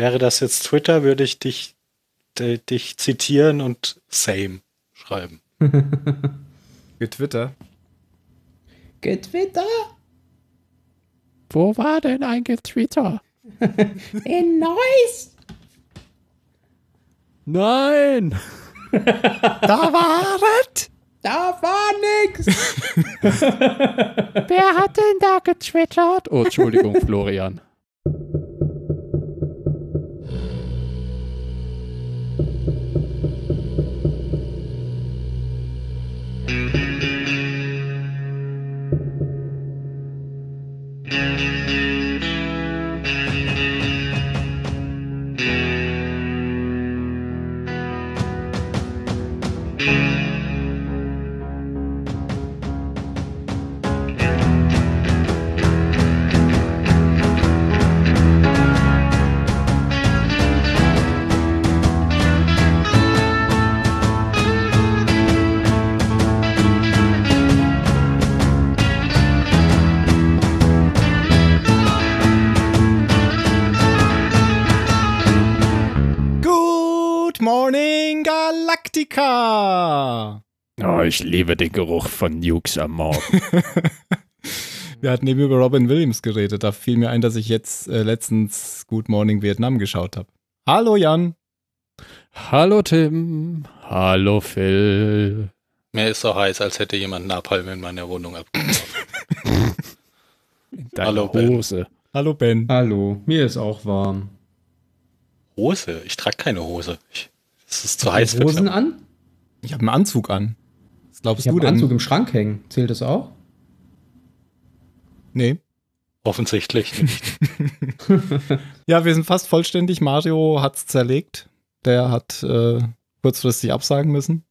Wäre das jetzt Twitter, würde ich dich, dich zitieren und same schreiben. Getwitter. Getwitter? Wo war denn ein Getwitter? In Neuss! Nein! da war es! Da war nix! Wer hat denn da getwittert? Oh, Entschuldigung, Florian. Galactica. Oh, ich liebe den Geruch von Nukes am Morgen. Wir hatten eben über Robin Williams geredet. Da fiel mir ein, dass ich jetzt äh, letztens Good Morning Vietnam geschaut habe. Hallo Jan. Hallo Tim. Hallo Phil. Mir ist so heiß, als hätte jemand Napalm in meiner Wohnung abgeworfen. Hallo Hose. Ben. Hallo Ben. Hallo, mir ist auch warm. Hose? Ich trage keine Hose. Ich es ist zu heiß für Hosen an? Ich habe einen Anzug an. Was glaubst ich du denn? einen Anzug im Schrank hängen. Zählt das auch? Nee. Offensichtlich nicht. ja, wir sind fast vollständig. Mario hat's zerlegt. Der hat äh, kurzfristig absagen müssen.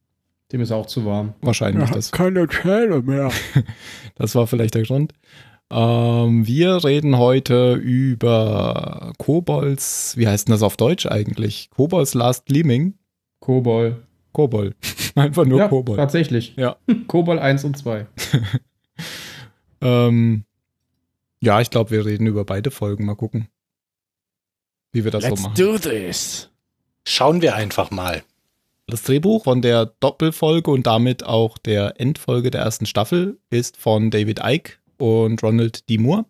Dem ist auch zu warm. Wahrscheinlich. Er das. keine Zähne mehr. das war vielleicht der Grund. Ähm, wir reden heute über Kobolds, wie heißt denn das auf Deutsch eigentlich? Kobolds Last Gleaming? Kobol. Kobol. Einfach nur ja, Kobol. Tatsächlich. Ja. Kobol 1 und 2. ähm, ja, ich glaube, wir reden über beide Folgen. Mal gucken, wie wir das Let's so machen. Let's do this. Schauen wir einfach mal. Das Drehbuch von der Doppelfolge und damit auch der Endfolge der ersten Staffel ist von David Icke und Ronald D. Moore.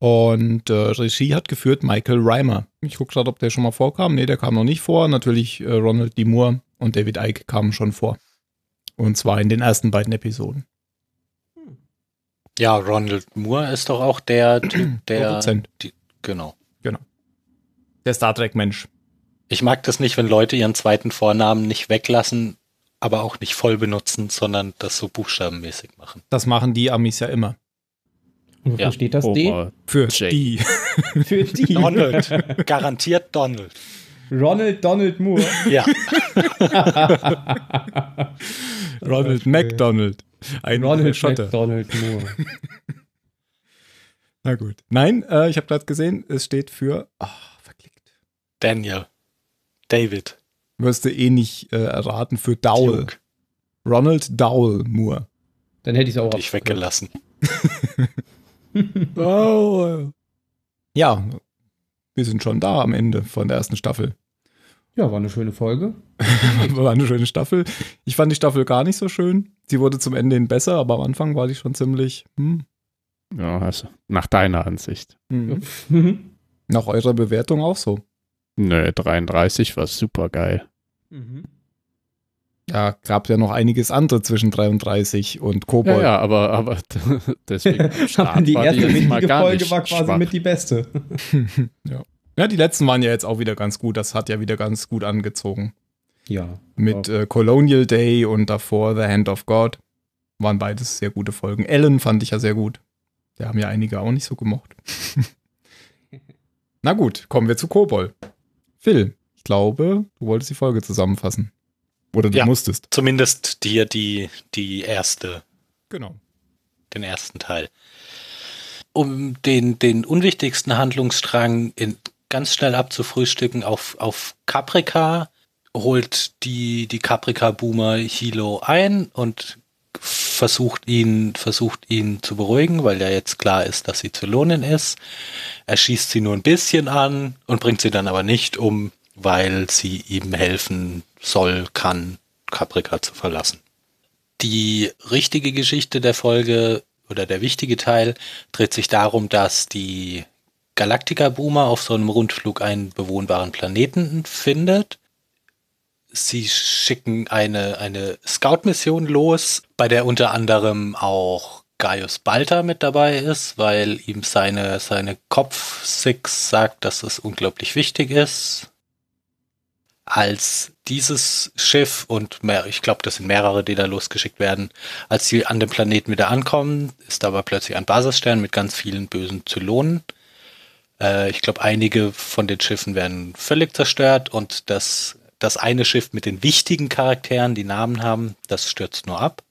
Und äh, Regie hat geführt Michael Reimer. Ich gucke gerade, ob der schon mal vorkam. Nee, der kam noch nicht vor. Natürlich äh, Ronald D. Moore und David Icke kamen schon vor. Und zwar in den ersten beiden Episoden. Ja, Ronald Moore ist doch auch der Typ, der. Produzent. Die, genau. Genau. Der Star Trek-Mensch. Ich mag das nicht, wenn Leute ihren zweiten Vornamen nicht weglassen, aber auch nicht voll benutzen, sondern das so buchstabenmäßig machen. Das machen die Amis ja immer. Und wofür ja. steht das D? Für Jay. die. Für die. Donald. Garantiert Donald. Ronald Donald Moore. Ja. Ronald McDonald. Ein Ronald Schotter. McDonald Moore. Na gut. Nein, äh, ich habe gerade gesehen, es steht für oh, verklickt. Daniel. David wirst du eh nicht äh, erraten, für Dowell. Duke. Ronald Dowell Moore. Dann hätte ich es auch ich weggelassen. oh. Ja, wir sind schon da am Ende von der ersten Staffel. Ja, war eine schöne Folge. war eine schöne Staffel. Ich fand die Staffel gar nicht so schön. Sie wurde zum Ende hin besser, aber am Anfang war die schon ziemlich. Hm. Ja, also nach deiner Ansicht. Mhm. nach eurer Bewertung auch so. Nö, 33 war super geil. Mhm. Ja, gab ja noch einiges andere zwischen 33 und Kobold. Ja, ja aber, aber deswegen. die erste die wichtige Folge war quasi schwach. mit die beste. ja. ja, die letzten waren ja jetzt auch wieder ganz gut. Das hat ja wieder ganz gut angezogen. Ja. Mit äh, Colonial Day und davor The Hand of God. Waren beides sehr gute Folgen. Ellen fand ich ja sehr gut. Der haben ja einige auch nicht so gemocht. Na gut, kommen wir zu Kobold. Phil, ich glaube, du wolltest die Folge zusammenfassen. Oder du ja, musstest. Zumindest dir die, die erste. Genau. Den ersten Teil. Um den, den unwichtigsten Handlungsstrang in, ganz schnell abzufrühstücken, auf, auf Caprica holt die, die Caprica-Boomer Hilo ein und versucht ihn, versucht ihn zu beruhigen, weil ja jetzt klar ist, dass sie Zylonin ist. Er schießt sie nur ein bisschen an und bringt sie dann aber nicht um, weil sie ihm helfen soll, kann, Caprica zu verlassen. Die richtige Geschichte der Folge oder der wichtige Teil dreht sich darum, dass die Galactica Boomer auf so einem Rundflug einen bewohnbaren Planeten findet. Sie schicken eine, eine Scout-Mission los, bei der unter anderem auch Gaius Balta mit dabei ist, weil ihm seine, seine Kopf-Six sagt, dass es unglaublich wichtig ist, als dieses Schiff und mehr, ich glaube, das sind mehrere, die da losgeschickt werden, als sie an dem Planeten wieder ankommen, ist aber plötzlich ein Basisstern mit ganz vielen bösen Zylonen. Äh, ich glaube, einige von den Schiffen werden völlig zerstört und das, das eine Schiff mit den wichtigen Charakteren, die Namen haben, das stürzt nur ab.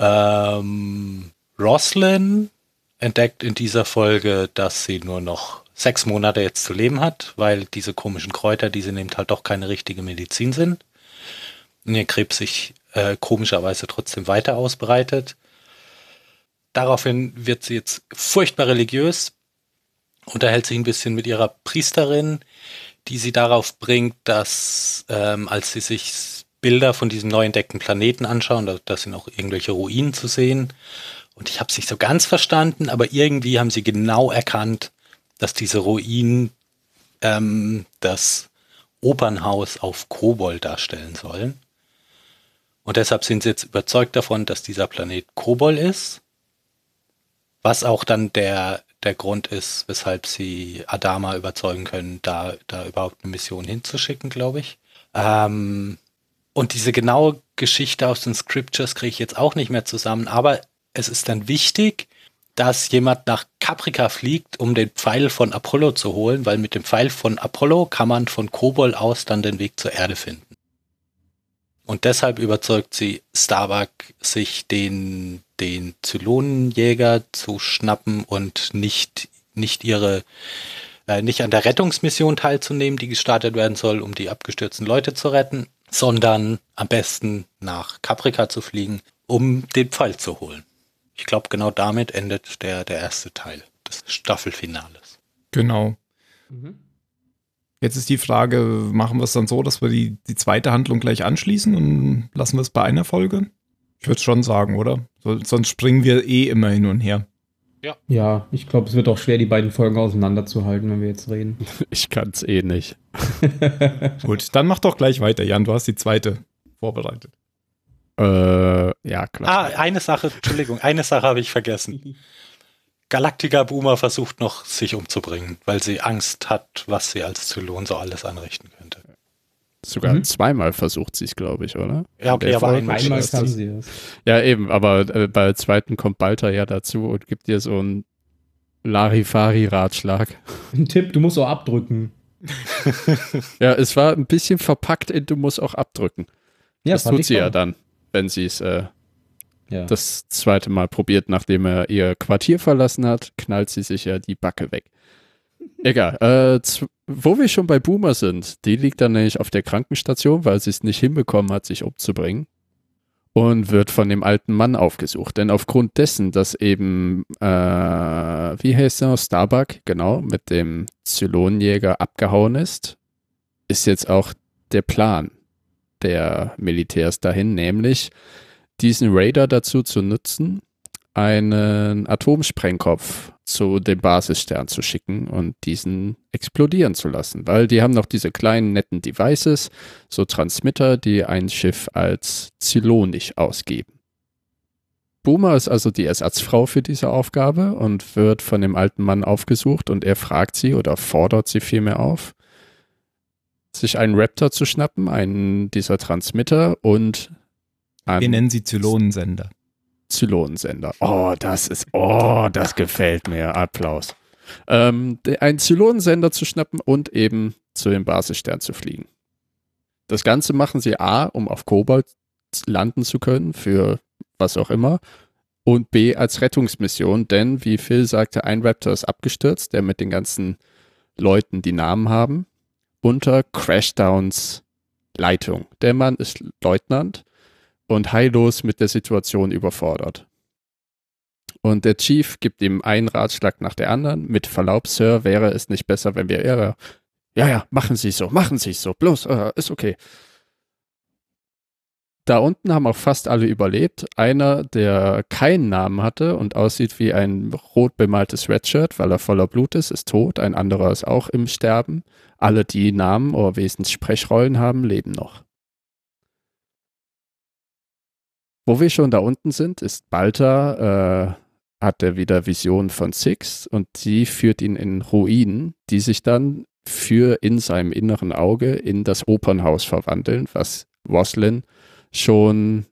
Ähm, Roslyn entdeckt in dieser Folge, dass sie nur noch sechs Monate jetzt zu leben hat, weil diese komischen Kräuter, die sie nimmt, halt doch keine richtige Medizin sind. Und ihr Krebs sich äh, komischerweise trotzdem weiter ausbreitet. Daraufhin wird sie jetzt furchtbar religiös, unterhält sich ein bisschen mit ihrer Priesterin, die sie darauf bringt, dass ähm, als sie sich Bilder von diesem neu entdeckten Planeten anschauen, da, da sind auch irgendwelche Ruinen zu sehen. Und ich habe es nicht so ganz verstanden, aber irgendwie haben sie genau erkannt, dass diese Ruinen ähm, das Opernhaus auf Kobold darstellen sollen. Und deshalb sind sie jetzt überzeugt davon, dass dieser Planet Kobol ist. Was auch dann der, der Grund ist, weshalb sie Adama überzeugen können, da, da überhaupt eine Mission hinzuschicken, glaube ich. Ähm, und diese genaue Geschichte aus den Scriptures kriege ich jetzt auch nicht mehr zusammen, aber es ist dann wichtig, dass jemand nach Caprica fliegt, um den Pfeil von Apollo zu holen, weil mit dem Pfeil von Apollo kann man von Kobol aus dann den Weg zur Erde finden. Und deshalb überzeugt sie Starbuck, sich den, den Zylonenjäger zu schnappen und nicht, nicht ihre, äh, nicht an der Rettungsmission teilzunehmen, die gestartet werden soll, um die abgestürzten Leute zu retten, sondern am besten nach Caprica zu fliegen, um den Pfeil zu holen ich glaube, genau damit endet der, der erste Teil des Staffelfinales. Genau. Mhm. Jetzt ist die Frage, machen wir es dann so, dass wir die, die zweite Handlung gleich anschließen und lassen wir es bei einer Folge? Ich würde schon sagen, oder? So, sonst springen wir eh immer hin und her. Ja. Ja, ich glaube, es wird auch schwer, die beiden Folgen auseinanderzuhalten, wenn wir jetzt reden. Ich kann es eh nicht. Gut, dann mach doch gleich weiter, Jan. Du hast die zweite vorbereitet. Äh, ja, klar. Ah, eine Sache, Entschuldigung, eine Sache habe ich vergessen. Galactica Boomer versucht noch, sich umzubringen, weil sie Angst hat, was sie als Zylon so alles anrichten könnte. Sogar mhm. zweimal versucht sie es, glaube ich, oder? Ja, okay, aber einmal, einmal kann sie es. Ja, eben, aber äh, bei der zweiten kommt Balta ja dazu und gibt dir so einen Larifari-Ratschlag. Ein Tipp, du musst auch abdrücken. ja, es war ein bisschen verpackt in du musst auch abdrücken. Ja, das tut sie ja dann wenn sie es äh, ja. das zweite Mal probiert, nachdem er ihr Quartier verlassen hat, knallt sie sich ja die Backe weg. Egal. Äh, wo wir schon bei Boomer sind, die liegt dann nämlich auf der Krankenstation, weil sie es nicht hinbekommen hat, sich umzubringen. Und wird von dem alten Mann aufgesucht. Denn aufgrund dessen, dass eben, äh, wie heißt er, Starbuck, genau, mit dem Zylonenjäger abgehauen ist, ist jetzt auch der Plan der Militärs dahin, nämlich diesen Raider dazu zu nutzen, einen Atomsprengkopf zu dem Basisstern zu schicken und diesen explodieren zu lassen, weil die haben noch diese kleinen netten Devices, so Transmitter, die ein Schiff als zylonisch ausgeben. Boomer ist also die Ersatzfrau für diese Aufgabe und wird von dem alten Mann aufgesucht und er fragt sie oder fordert sie vielmehr auf, sich einen Raptor zu schnappen, einen dieser Transmitter und Wir nennen sie Zylonensender. Zylonensender. Oh, das ist, oh, das gefällt mir. Applaus. Ähm, einen Zylonensender zu schnappen und eben zu dem Basisstern zu fliegen. Das Ganze machen sie A, um auf Kobold landen zu können, für was auch immer, und B als Rettungsmission, denn wie Phil sagte, ein Raptor ist abgestürzt, der mit den ganzen Leuten, die Namen haben unter Crashdowns Leitung. Der Mann ist Leutnant und heillos mit der Situation überfordert. Und der Chief gibt ihm einen Ratschlag nach der anderen. Mit Verlaub, Sir, wäre es nicht besser, wenn wir ihre. Ja, ja, machen Sie so, machen Sie so, bloß, uh, ist okay. Da unten haben auch fast alle überlebt. Einer, der keinen Namen hatte und aussieht wie ein rot bemaltes Redshirt, weil er voller Blut ist, ist tot. Ein anderer ist auch im Sterben. Alle, die Namen oder wesentlich Sprechrollen haben, leben noch. Wo wir schon da unten sind, ist Balta, äh, hat er wieder Visionen von Six und sie führt ihn in Ruinen, die sich dann für in seinem inneren Auge in das Opernhaus verwandeln, was Roslin schon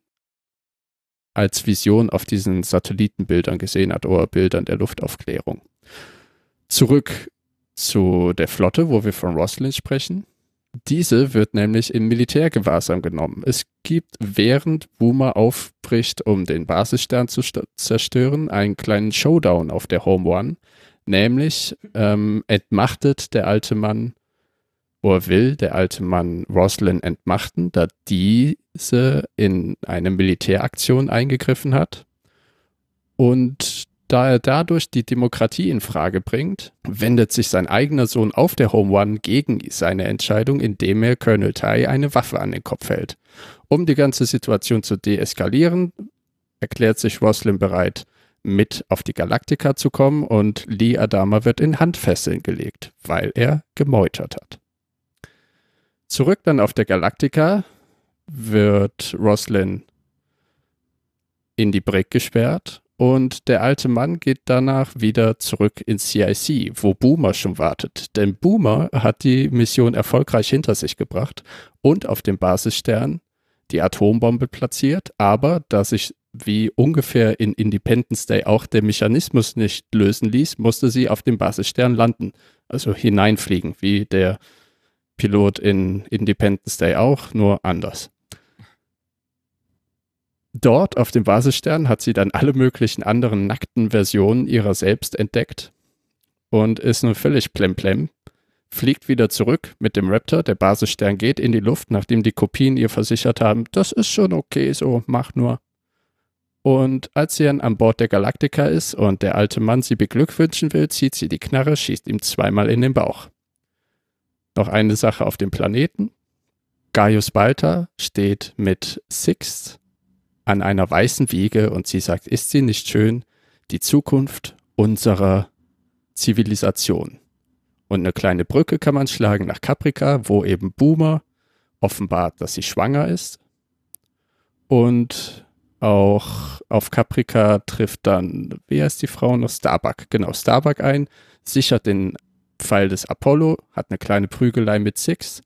als Vision auf diesen Satellitenbildern gesehen hat oder Bildern der Luftaufklärung. Zurück zu der Flotte, wo wir von Roslin sprechen. Diese wird nämlich im Militärgewahrsam genommen. Es gibt, während Boomer aufbricht, um den Basisstern zu zerstören, einen kleinen Showdown auf der Home One. Nämlich ähm, entmachtet der alte Mann oder will der alte Mann Roslyn entmachten, da diese in eine Militäraktion eingegriffen hat. Und da er dadurch die Demokratie in Frage bringt, wendet sich sein eigener Sohn auf der Home One gegen seine Entscheidung, indem er Colonel Tai eine Waffe an den Kopf hält. Um die ganze Situation zu deeskalieren, erklärt sich Roslyn bereit, mit auf die Galaktika zu kommen und Lee Adama wird in Handfesseln gelegt, weil er gemeutert hat. Zurück dann auf der Galaktika wird Roslyn in die Brick gesperrt und der alte Mann geht danach wieder zurück ins CIC, wo Boomer schon wartet. Denn Boomer hat die Mission erfolgreich hinter sich gebracht und auf dem Basisstern die Atombombe platziert. Aber da sich wie ungefähr in Independence Day auch der Mechanismus nicht lösen ließ, musste sie auf dem Basisstern landen. Also hineinfliegen, wie der Pilot in Independence Day auch, nur anders. Dort auf dem Basisstern hat sie dann alle möglichen anderen nackten Versionen ihrer selbst entdeckt und ist nun völlig plemplem, fliegt wieder zurück mit dem Raptor, der Basisstern geht in die Luft, nachdem die Kopien ihr versichert haben, das ist schon okay so, mach nur. Und als sie dann an Bord der Galaktika ist und der alte Mann sie beglückwünschen will, zieht sie die Knarre, schießt ihm zweimal in den Bauch. Noch eine Sache auf dem Planeten. Gaius Balta steht mit Six an einer weißen Wiege und sie sagt, ist sie nicht schön, die Zukunft unserer Zivilisation. Und eine kleine Brücke kann man schlagen nach Caprica, wo eben Boomer offenbart, dass sie schwanger ist. Und auch auf Caprica trifft dann, wie heißt die Frau noch? Starbuck, genau, Starbuck ein, sichert den Pfeil des Apollo, hat eine kleine Prügelei mit Six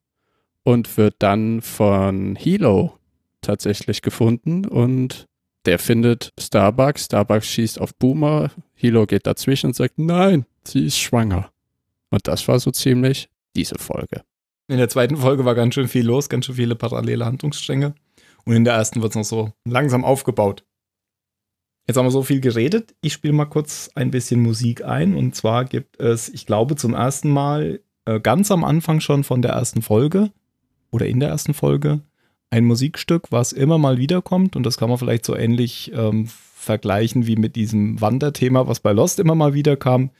und wird dann von Hilo tatsächlich gefunden und der findet Starbuck. Starbuck schießt auf Boomer. Hilo geht dazwischen und sagt, nein, sie ist schwanger. Und das war so ziemlich diese Folge. In der zweiten Folge war ganz schön viel los, ganz schön viele parallele Handlungsstränge. Und in der ersten wird es noch so langsam aufgebaut. Jetzt haben wir so viel geredet. Ich spiele mal kurz ein bisschen Musik ein. Und zwar gibt es, ich glaube, zum ersten Mal äh, ganz am Anfang schon von der ersten Folge oder in der ersten Folge ein Musikstück, was immer mal wiederkommt. Und das kann man vielleicht so ähnlich ähm, vergleichen wie mit diesem Wanderthema, was bei Lost immer mal wieder kam.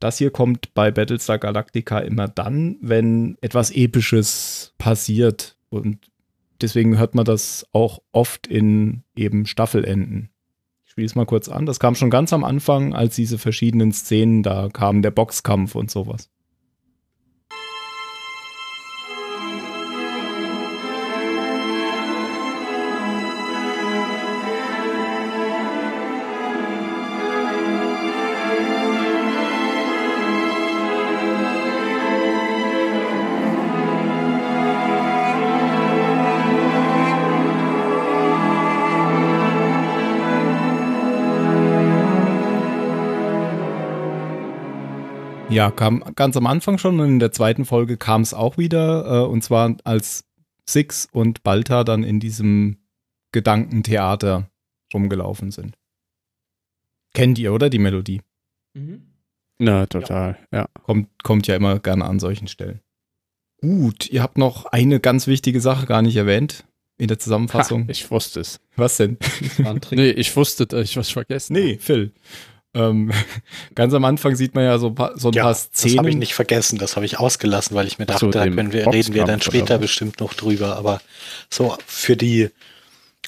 Das hier kommt bei Battlestar Galactica immer dann, wenn etwas Episches passiert. Und deswegen hört man das auch oft in eben Staffelenden. Ich spiele es mal kurz an. Das kam schon ganz am Anfang, als diese verschiedenen Szenen da kamen, der Boxkampf und sowas. Ja, kam ganz am Anfang schon und in der zweiten Folge kam es auch wieder. Äh, und zwar als Six und Balta dann in diesem Gedankentheater rumgelaufen sind. Kennt ihr, oder? Die Melodie. Mhm. Na, total, ja. ja. Kommt, kommt ja immer gerne an solchen Stellen. Gut, ihr habt noch eine ganz wichtige Sache gar nicht erwähnt. in der Zusammenfassung. Ha, ich wusste es. Was denn? nee, ich wusste, ich was vergessen Nee, Phil. Ähm, ganz am Anfang sieht man ja so, so ein ja, paar Szenen. Das habe ich nicht vergessen, das habe ich ausgelassen, weil ich mir dachte, so, da können wir, reden wir dann später bestimmt noch drüber. Aber so für die,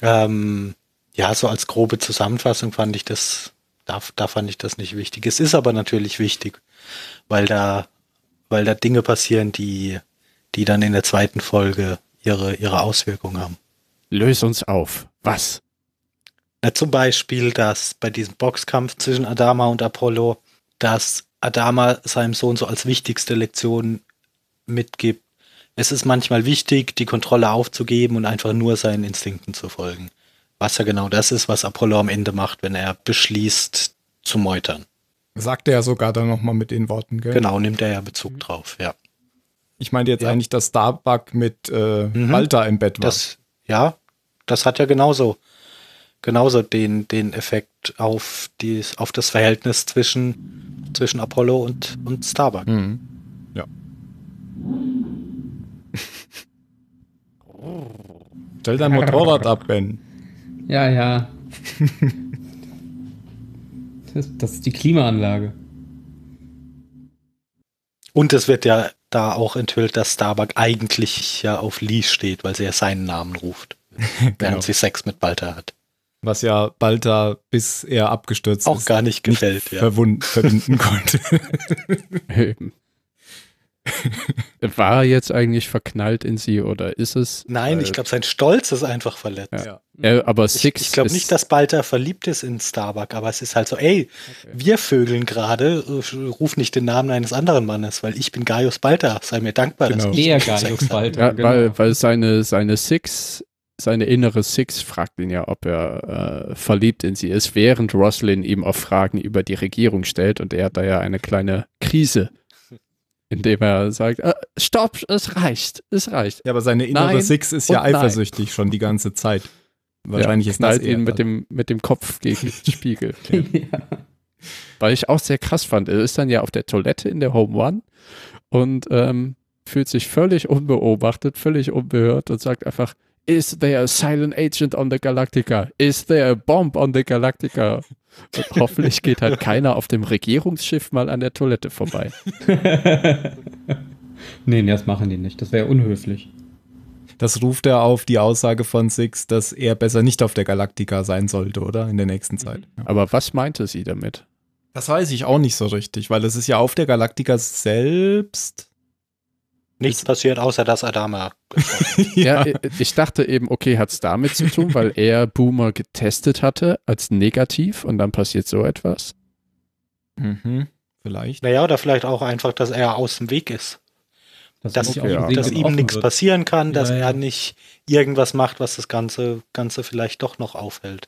ähm, ja, so als grobe Zusammenfassung fand ich das, da, da fand ich das nicht wichtig. Es ist aber natürlich wichtig, weil da, weil da Dinge passieren, die, die dann in der zweiten Folge ihre, ihre Auswirkungen haben. Löse uns auf. Was? Na, zum Beispiel, dass bei diesem Boxkampf zwischen Adama und Apollo, dass Adama seinem Sohn so als wichtigste Lektion mitgibt. Es ist manchmal wichtig, die Kontrolle aufzugeben und einfach nur seinen Instinkten zu folgen. Was ja genau das ist, was Apollo am Ende macht, wenn er beschließt zu meutern. Sagt er ja sogar dann nochmal mit den Worten, gell? Genau, nimmt er ja Bezug mhm. drauf, ja. Ich meinte jetzt ja. eigentlich, dass Starbuck mit äh, mhm. Walter im Bett war. Das, ja, das hat ja genauso, genauso den, den Effekt auf, die, auf das Verhältnis zwischen, zwischen Apollo und, und Starbuck. Mhm. Ja. Stell dein Motorrad ab, Ben. Ja, ja. das, das ist die Klimaanlage. Und es wird ja da auch enthüllt, dass Starbuck eigentlich ja auf Lee steht, weil sie ja seinen Namen ruft, während genau. sie Sex mit Balta hat. Was ja Balta, bis er abgestürzt auch ist, gar nicht gefällt, nicht ja. verbinden konnte. War er jetzt eigentlich verknallt in sie oder ist es? Nein, ich glaube, sein Stolz ist einfach verletzt. Ja. ja aber Six. Ich, ich glaube nicht, dass Balta verliebt ist in Starbuck, aber es ist halt so, ey, okay. wir vögeln gerade, ruf nicht den Namen eines anderen Mannes, weil ich bin Gaius Balta, sei mir dankbar. Genau. Dass ich Der Gaius Balta. Ja, genau. weil, weil seine, seine Six seine innere Six fragt ihn ja, ob er äh, verliebt in sie ist, während Roslyn ihm auch Fragen über die Regierung stellt und er hat da ja eine kleine Krise indem er sagt, äh, stopp, es reicht, es reicht. Ja, aber seine innere nein Six ist ja eifersüchtig nein. schon die ganze Zeit. Wahrscheinlich ja, ist das ihn mit dem, mit dem Kopf gegen den Spiegel. ja. Weil ich auch sehr krass fand. Er ist dann ja auf der Toilette in der Home One und ähm, fühlt sich völlig unbeobachtet, völlig unbehört und sagt einfach, Is there a silent agent on the Galactica? Is there a bomb on the Galactica? Und hoffentlich geht halt keiner auf dem Regierungsschiff mal an der Toilette vorbei. nee, nee, das machen die nicht. Das wäre unhöflich. Das ruft er auf die Aussage von Six, dass er besser nicht auf der Galactica sein sollte, oder? In der nächsten Zeit. Ja. Aber was meinte sie damit? Das weiß ich auch nicht so richtig, weil es ist ja auf der Galactica selbst Nichts ist passiert, außer dass Adama. ja, ich dachte eben, okay, hat es damit zu tun, weil er Boomer getestet hatte als negativ und dann passiert so etwas. Mhm, vielleicht. Naja, oder vielleicht auch einfach, dass er aus dem Weg ist. Das dass, okay, ja. dass ihm nichts passieren kann, dass ja, ja. er nicht irgendwas macht, was das Ganze, Ganze vielleicht doch noch aufhält.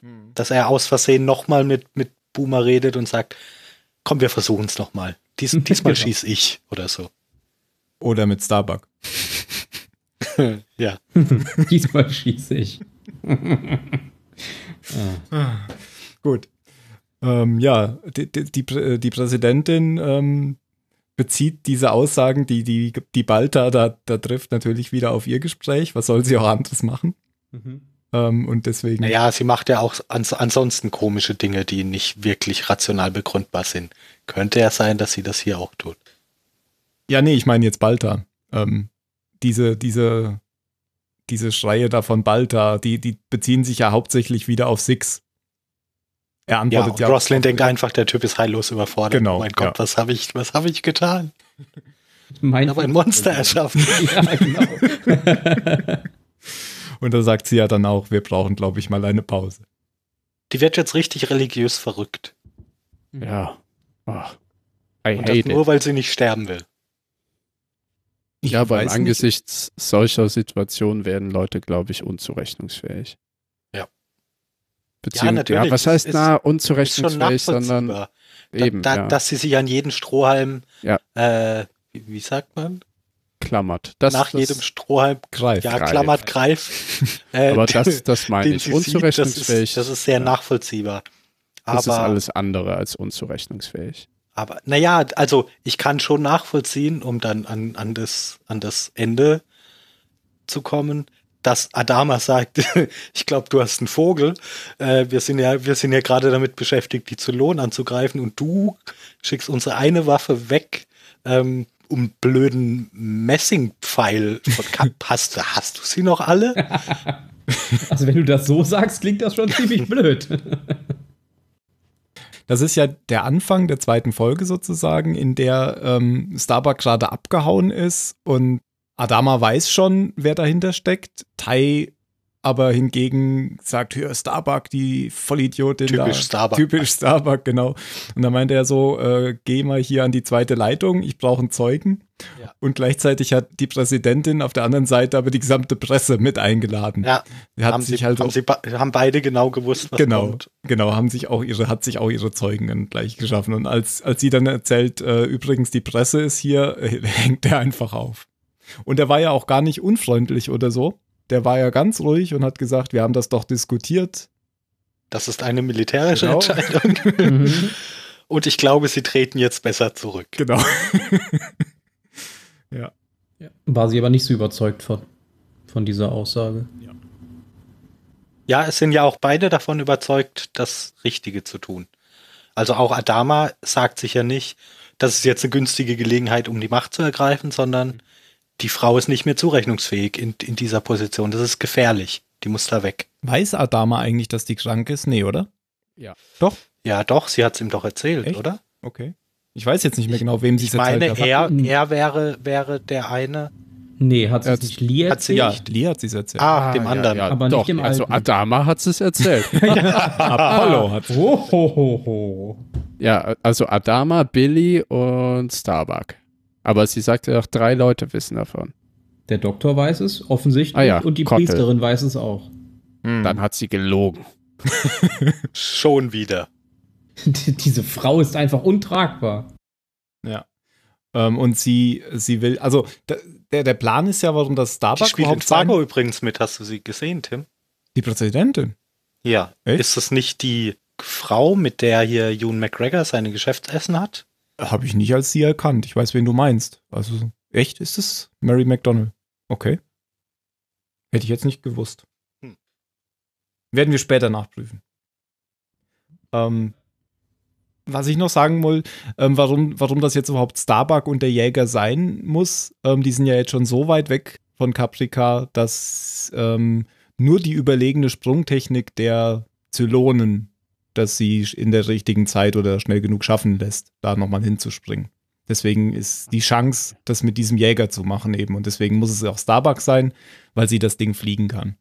Hm. Dass er aus Versehen nochmal mit, mit Boomer redet und sagt, komm, wir versuchen es nochmal. Dies, diesmal genau. schieß ich oder so. Oder mit Starbuck. ja. Diesmal schieße ich. ah. Gut. Ähm, ja, die, die, die Präsidentin ähm, bezieht diese Aussagen, die die, die Balta da, da trifft, natürlich wieder auf ihr Gespräch. Was soll sie auch anderes machen? Mhm. Ähm, und deswegen. Naja, sie macht ja auch ans ansonsten komische Dinge, die nicht wirklich rational begründbar sind. Könnte ja sein, dass sie das hier auch tut. Ja, nee, ich meine jetzt Balta. Ähm, diese, diese, diese Schreie da von Balta, die, die beziehen sich ja hauptsächlich wieder auf Six. Er antwortet ja. ja Roslin denkt einfach, der Typ ist heillos überfordert. Genau. Oh mein Gott, ja. was habe ich, was habe ich getan? Mein ich habe ein Monster erschaffen. ja, genau. Und da sagt sie ja dann auch, wir brauchen, glaube ich, mal eine Pause. Die wird jetzt richtig religiös verrückt. Ja. Oh. I Und das nur, it. weil sie nicht sterben will. Ich ja, aber im Angesichts nicht. solcher Situationen werden Leute, glaube ich, unzurechnungsfähig. Ja. Beziehung, ja, natürlich. Ja, was heißt ist, na unzurechnungsfähig, sondern eben, da, da, ja. dass sie sich an jeden Strohhalm, ja. äh, wie, wie, sagt man? Klammert. Das, Nach das jedem Strohhalm greift. Ja, Greif. klammert, greift. Äh, aber das, das meine ich. Unzurechnungsfähig. Sieht, das, ist, das ist sehr nachvollziehbar. Aber, das ist alles andere als unzurechnungsfähig. Aber naja, also ich kann schon nachvollziehen, um dann an, an, das, an das Ende zu kommen, dass Adama sagt, ich glaube, du hast einen Vogel. Äh, wir sind ja, wir sind ja gerade damit beschäftigt, die Zylon anzugreifen und du schickst unsere eine Waffe weg, ähm, um blöden Messingpfeil von Kap. Hast, hast du sie noch alle? Also wenn du das so sagst, klingt das schon ziemlich blöd. Das ist ja der Anfang der zweiten Folge sozusagen, in der ähm, Starbuck gerade abgehauen ist und Adama weiß schon, wer dahinter steckt. Tai aber hingegen sagt, hör, Starbuck, die Vollidiotin. Typisch da. Starbuck. Typisch Starbuck, genau. Und dann meinte er so, äh, geh mal hier an die zweite Leitung, ich brauche einen Zeugen. Ja. Und gleichzeitig hat die Präsidentin auf der anderen Seite aber die gesamte Presse mit eingeladen. Ja, hat haben, sich sie, halt haben, auch, sie, haben beide genau gewusst, was genau, kommt. Genau, haben sich auch ihre, hat sich auch ihre Zeugen dann gleich geschaffen. Und als, als sie dann erzählt, äh, übrigens, die Presse ist hier, äh, hängt er einfach auf. Und er war ja auch gar nicht unfreundlich oder so der war ja ganz ruhig und hat gesagt, wir haben das doch diskutiert. Das ist eine militärische genau. Entscheidung. Mhm. und ich glaube, sie treten jetzt besser zurück. Genau. ja. ja. War sie aber nicht so überzeugt von, von dieser Aussage. Ja. ja, es sind ja auch beide davon überzeugt, das Richtige zu tun. Also auch Adama sagt sich ja nicht, das ist jetzt eine günstige Gelegenheit, um die Macht zu ergreifen, sondern die Frau ist nicht mehr zurechnungsfähig in, in dieser Position. Das ist gefährlich. Die muss da weg. Weiß Adama eigentlich, dass die krank ist? Nee, oder? Ja. Doch? Ja, doch. Sie hat es ihm doch erzählt, Echt? oder? Okay. Ich weiß jetzt nicht mehr genau, wem sie es erzählt hat. Ich meine, er, er wäre, wäre der eine. Nee, hat sie es nicht Lee erzählt? Ja, Lee hat sie es erzählt. Ah, dem anderen. Ja, ja. Aber doch, nicht dem Also Adama hat es erzählt. Apollo hat es. Ho. Ja, also Adama, Billy und Starbuck. Aber sie sagte auch, drei Leute wissen davon. Der Doktor weiß es offensichtlich ah, ja. und die Kottel. Priesterin weiß es auch. Hm. Dann hat sie gelogen. Schon wieder. Diese Frau ist einfach untragbar. Ja. Ähm, und sie, sie will, also der, der Plan ist ja, warum das Starbucks die spielt überhaupt in Fargo sein, übrigens mit. Hast du sie gesehen, Tim? Die Präsidentin? Ja. Echt? Ist das nicht die Frau, mit der hier Ewan McGregor seine Geschäftsessen hat? Habe ich nicht als sie erkannt. Ich weiß, wen du meinst. Also, echt ist es Mary McDonald? Okay. Hätte ich jetzt nicht gewusst. Hm. Werden wir später nachprüfen. Ähm, was ich noch sagen will, ähm, warum, warum das jetzt überhaupt Starbuck und der Jäger sein muss, ähm, die sind ja jetzt schon so weit weg von Caprica, dass ähm, nur die überlegene Sprungtechnik der Zylonen dass sie in der richtigen Zeit oder schnell genug schaffen lässt, da nochmal hinzuspringen. Deswegen ist die Chance, das mit diesem Jäger zu machen eben. Und deswegen muss es auch Starbucks sein, weil sie das Ding fliegen kann.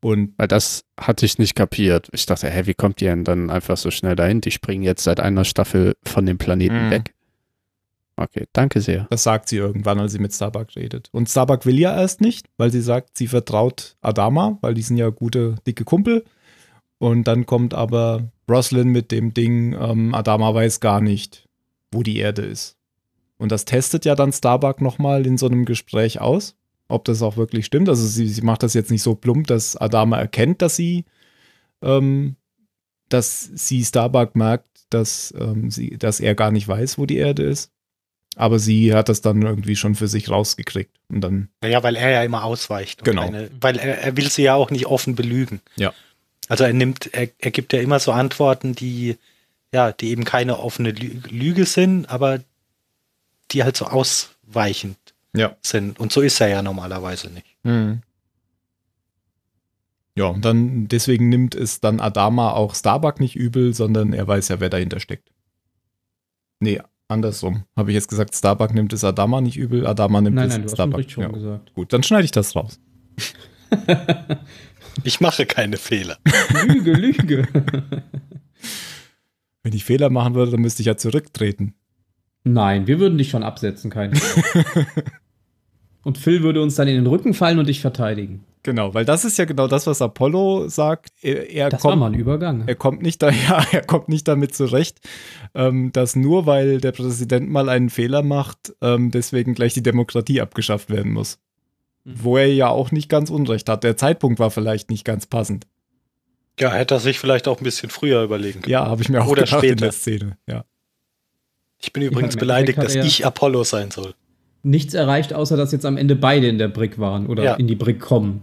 Und weil das hatte ich nicht kapiert. Ich dachte, hä, wie kommt die denn dann einfach so schnell dahin? Die springen jetzt seit einer Staffel von dem Planeten mhm. weg. Okay, danke sehr. Das sagt sie irgendwann, als sie mit Starbuck redet. Und Starbuck will ja erst nicht, weil sie sagt, sie vertraut Adama, weil die sind ja gute, dicke Kumpel. Und dann kommt aber Roslin mit dem Ding, ähm, Adama weiß gar nicht, wo die Erde ist. Und das testet ja dann Starbuck nochmal in so einem Gespräch aus, ob das auch wirklich stimmt. Also sie, sie macht das jetzt nicht so plump, dass Adama erkennt, dass sie, ähm, dass sie Starbuck merkt, dass, ähm, sie, dass er gar nicht weiß, wo die Erde ist. Aber sie hat das dann irgendwie schon für sich rausgekriegt. Und dann. Ja, weil er ja immer ausweicht. Genau. Eine, weil er, er will sie ja auch nicht offen belügen. Ja. Also er nimmt, er, er gibt ja immer so Antworten, die, ja, die eben keine offene Lüge sind, aber die halt so ausweichend ja. sind. Und so ist er ja normalerweise nicht. Mhm. Ja, und dann deswegen nimmt es dann Adama auch Starbuck nicht übel, sondern er weiß ja, wer dahinter steckt. Nee, andersrum. Habe ich jetzt gesagt, Starbuck nimmt es Adama nicht übel, Adama nimmt nein, es nein, du Starbuck. Hast schon ja. gesagt. Gut, dann schneide ich das raus. Ich mache keine Fehler. Lüge, Lüge. Wenn ich Fehler machen würde, dann müsste ich ja zurücktreten. Nein, wir würden dich schon absetzen, keine Und Phil würde uns dann in den Rücken fallen und dich verteidigen. Genau, weil das ist ja genau das, was Apollo sagt. Er, er das kommt, war mal ein Übergang. Er kommt nicht, da, ja, er kommt nicht damit zurecht, ähm, dass nur weil der Präsident mal einen Fehler macht, ähm, deswegen gleich die Demokratie abgeschafft werden muss. Mhm. Wo er ja auch nicht ganz unrecht hat. Der Zeitpunkt war vielleicht nicht ganz passend. Ja, hätte er sich vielleicht auch ein bisschen früher überlegen können. Ja, habe ich mir auch Oder gedacht später. in der Szene. Ja. Ich bin übrigens ja, beleidigt, dass ich Apollo sein soll. Nichts erreicht, außer dass jetzt am Ende beide in der Brick waren oder ja. in die Brick kommen.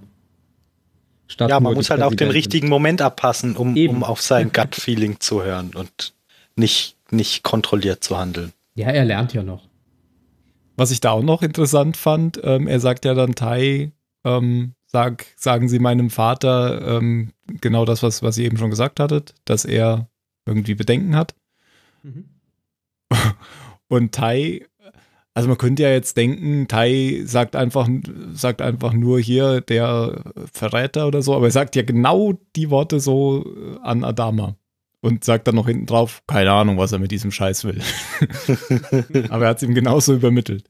ja, man muss halt auch den richtigen Moment abpassen, um, um auf sein Gut-Feeling zu hören und nicht, nicht kontrolliert zu handeln. Ja, er lernt ja noch. Was ich da auch noch interessant fand, ähm, er sagt ja dann Tai, ähm, sag, sagen Sie meinem Vater ähm, genau das, was, was ihr eben schon gesagt hattet, dass er irgendwie Bedenken hat. Mhm. Und Tai, also man könnte ja jetzt denken, Tai sagt einfach, sagt einfach nur hier der Verräter oder so, aber er sagt ja genau die Worte so an Adama und sagt dann noch hinten drauf, keine Ahnung, was er mit diesem Scheiß will. aber er hat es ihm genauso übermittelt.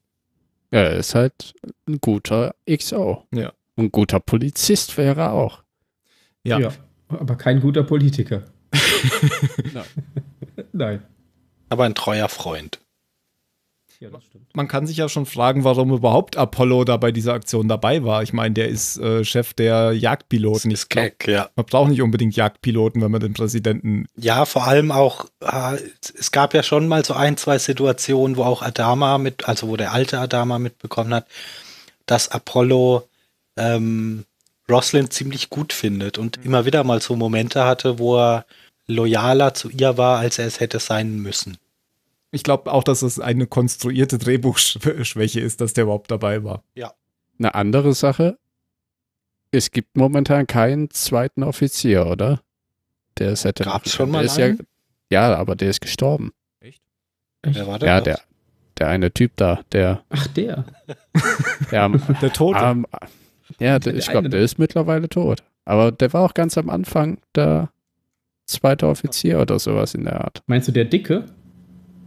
Ja, er ist halt ein guter XO. Ja. Ein guter Polizist wäre er auch. Ja. ja. Aber kein guter Politiker. Nein. Nein. Aber ein treuer Freund. Ja, das stimmt. Man kann sich ja schon fragen, warum überhaupt Apollo da bei dieser Aktion dabei war. Ich meine, der ist äh, Chef der Jagdpiloten. Das ist keck, ja. Man braucht nicht unbedingt Jagdpiloten, wenn man den Präsidenten. Ja, vor allem auch, äh, es gab ja schon mal so ein, zwei Situationen, wo auch Adama mit, also wo der alte Adama mitbekommen hat, dass Apollo ähm, Roslyn ziemlich gut findet und mhm. immer wieder mal so Momente hatte, wo er loyaler zu ihr war, als er es hätte sein müssen. Ich glaube auch, dass es eine konstruierte Drehbuchschwäche ist, dass der überhaupt dabei war. Ja. Eine andere Sache, es gibt momentan keinen zweiten Offizier, oder? Der es hätte. Gab es schon mal einen? Ja, ja, aber der ist gestorben. Echt? Wer war der? Ja, der, der eine Typ da, der. Ach, der. der, der Tote. Um, ja, der, ich glaube, der ist mittlerweile tot. Aber der war auch ganz am Anfang der zweite Offizier oder sowas in der Art. Meinst du der Dicke?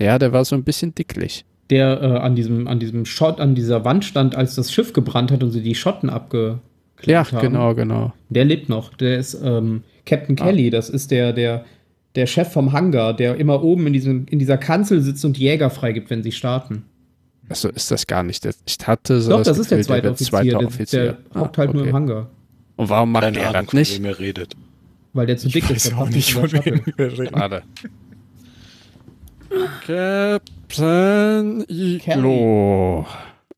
Ja, der war so ein bisschen dicklich. Der äh, an diesem, an diesem Schott, an dieser Wand stand, als das Schiff gebrannt hat und sie die Schotten abgeklebt ja, haben. Ja, genau, genau. Der lebt noch. Der ist ähm, Captain ah. Kelly. Das ist der, der, der Chef vom Hangar, der immer oben in, diesem, in dieser Kanzel sitzt und Jäger freigibt, wenn sie starten. Achso, ist das gar nicht. Ich hatte so Doch, das, das ist der zweite Offizier. Zweite Offizier. Der, der hockt halt okay. nur im Hangar. Und warum macht Keine der Ahnung, das nicht? Wem er redet. Weil der zu dick ich ist. Weiß auch nicht, von wem wir reden. Captain Iglo.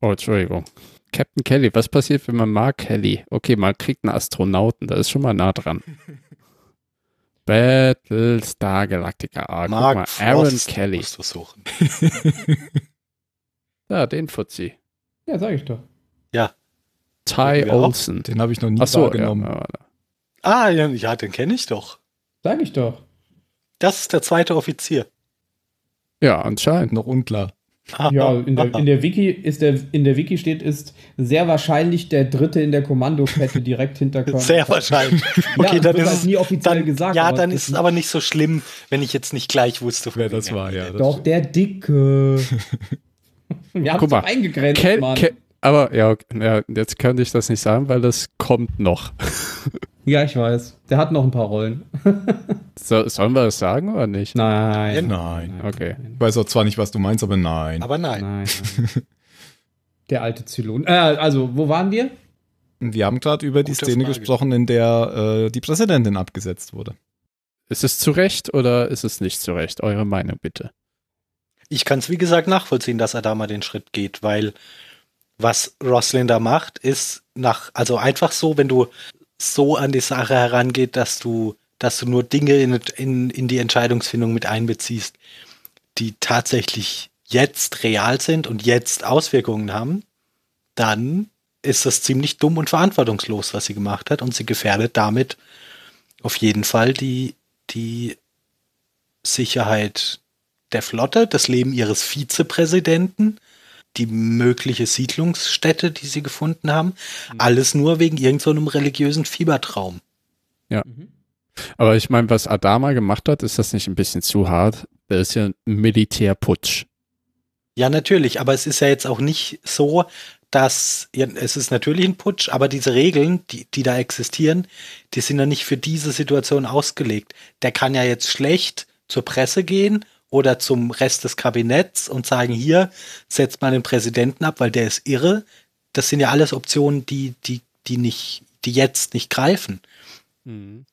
Oh, Entschuldigung. Captain Kelly, was passiert, wenn man Mark Kelly? Okay, man kriegt einen Astronauten, da ist schon mal nah dran. Battlestar Galactica. Ah, Mark guck mal, Aaron Frost Kelly. Musst du suchen. ja, den Fuzzi. Ja, sag ich doch. Ja. Ty Olsen. Den habe ich noch nie Ach so, wahrgenommen. Ja, ah, ja, ja den kenne ich doch. Sag ich doch. Das ist der zweite Offizier. Ja, anscheinend. Noch unklar. Ja, in der, in der Wiki ist der in der Wiki steht ist sehr wahrscheinlich der dritte in der Kommandokette direkt hinter Körper. Sehr wahrscheinlich. Okay, ja, dann ist es nie offiziell dann, gesagt. Ja, dann ist es aber nicht so schlimm, wenn ich jetzt nicht gleich wusste, wer das war. Ja, das Doch der dicke. Wir haben es eingegrenzt, Ken, Mann. Ken, aber ja, ja, jetzt könnte ich das nicht sagen, weil das kommt noch. Ja, ich weiß. Der hat noch ein paar Rollen. so, sollen wir das sagen oder nicht? Nein. Nein. Okay. Ich weiß auch zwar nicht, was du meinst, aber nein. Aber nein. nein, nein. Der alte Zylon. Äh, also, wo waren wir? Wir haben gerade über Gute die Szene Frage. gesprochen, in der äh, die Präsidentin abgesetzt wurde. Ist es zu Recht oder ist es nicht zu Recht? Eure Meinung bitte. Ich kann es wie gesagt nachvollziehen, dass er da mal den Schritt geht, weil was Roslin da macht, ist nach, also einfach so, wenn du so an die Sache herangeht, dass du, dass du nur Dinge in, in, in die Entscheidungsfindung mit einbeziehst, die tatsächlich jetzt real sind und jetzt Auswirkungen haben, dann ist das ziemlich dumm und verantwortungslos, was sie gemacht hat. Und sie gefährdet damit auf jeden Fall die, die Sicherheit der Flotte, das Leben ihres Vizepräsidenten die mögliche Siedlungsstätte, die sie gefunden haben. Mhm. Alles nur wegen irgendeinem so religiösen Fiebertraum. Ja. Mhm. Aber ich meine, was Adama gemacht hat, ist das nicht ein bisschen zu hart? Das ist ja ein Militärputsch. Ja, natürlich, aber es ist ja jetzt auch nicht so, dass ja, es ist natürlich ein Putsch, aber diese Regeln, die, die da existieren, die sind ja nicht für diese Situation ausgelegt. Der kann ja jetzt schlecht zur Presse gehen oder zum Rest des Kabinetts und sagen, hier setzt man den Präsidenten ab, weil der ist irre. Das sind ja alles Optionen, die, die, die nicht, die jetzt nicht greifen. Mhm.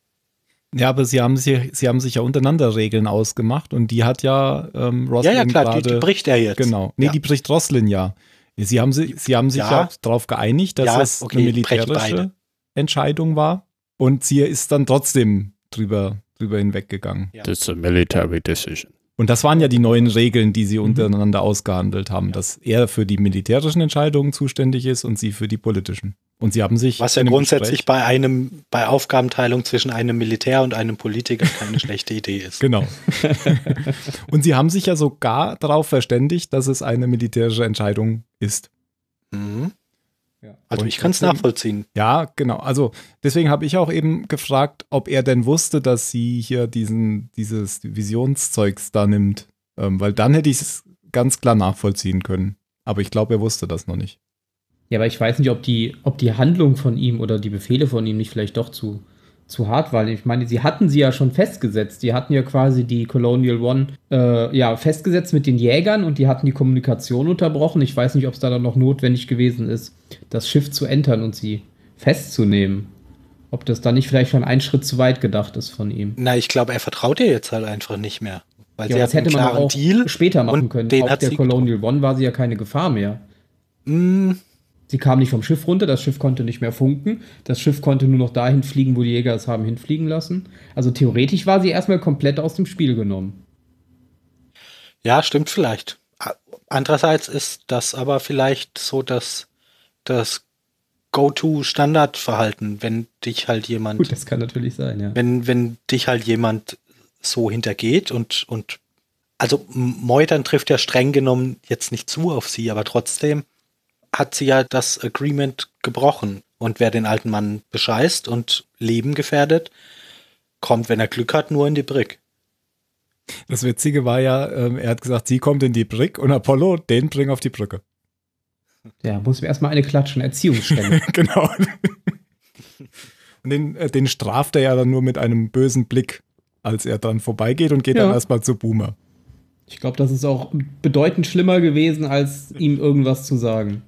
Ja, aber sie haben, sich, sie haben sich ja untereinander Regeln ausgemacht und die hat ja ähm, Roslin Ja, ja, klar, grade, die, die, bricht er jetzt. Genau. Nee, ja. die bricht Roslin ja. Sie haben, sie, sie haben sich ja, ja darauf geeinigt, dass ja, es okay, eine militärische Entscheidung war. Und sie ist dann trotzdem drüber, drüber hinweggegangen. Ja. That's a military decision. Und das waren ja die neuen Regeln, die sie mhm. untereinander mhm. ausgehandelt haben, ja. dass er für die militärischen Entscheidungen zuständig ist und sie für die politischen. Und sie haben sich. Was ja grundsätzlich bei einem, bei Aufgabenteilung zwischen einem Militär und einem Politiker keine schlechte Idee ist. Genau. und sie haben sich ja sogar darauf verständigt, dass es eine militärische Entscheidung ist. Mhm. Ja. Also und ich kann es nachvollziehen. Ja, genau. Also deswegen habe ich auch eben gefragt, ob er denn wusste, dass sie hier diesen, dieses Visionszeugs da nimmt. Ähm, weil dann hätte ich es ganz klar nachvollziehen können. Aber ich glaube, er wusste das noch nicht. Ja, aber ich weiß nicht, ob die, ob die Handlung von ihm oder die Befehle von ihm nicht vielleicht doch zu, zu hart waren. Ich meine, sie hatten sie ja schon festgesetzt. Die hatten ja quasi die Colonial One äh, ja, festgesetzt mit den Jägern und die hatten die Kommunikation unterbrochen. Ich weiß nicht, ob es da dann noch notwendig gewesen ist, das Schiff zu entern und sie festzunehmen. Ob das dann nicht vielleicht schon ein Schritt zu weit gedacht ist von ihm. Na, ich glaube, er vertraut ihr jetzt halt einfach nicht mehr. Weil ja, sie das hätte man auch Deal später machen können. Den Auf der Colonial One war sie ja keine Gefahr mehr. Mm, Sie kam nicht vom Schiff runter, das Schiff konnte nicht mehr funken. Das Schiff konnte nur noch dahin fliegen, wo die Jäger es haben hinfliegen lassen. Also theoretisch war sie erstmal komplett aus dem Spiel genommen. Ja, stimmt vielleicht. Andererseits ist das aber vielleicht so dass das Go-To-Standardverhalten, wenn dich halt jemand. Gut, das kann natürlich sein, ja. Wenn, wenn dich halt jemand so hintergeht und, und also Meutern trifft ja streng genommen jetzt nicht zu auf sie, aber trotzdem hat sie ja das Agreement gebrochen. Und wer den alten Mann bescheißt und Leben gefährdet, kommt, wenn er Glück hat, nur in die Brick. Das Witzige war ja, ähm, er hat gesagt, sie kommt in die Brick und Apollo, den bring auf die Brücke. Ja, muss mir erstmal eine klatschen, Erziehungsstelle. genau. Und den, äh, den straft er ja dann nur mit einem bösen Blick, als er dann vorbeigeht und geht ja. dann erstmal zu Boomer. Ich glaube, das ist auch bedeutend schlimmer gewesen, als ihm irgendwas zu sagen.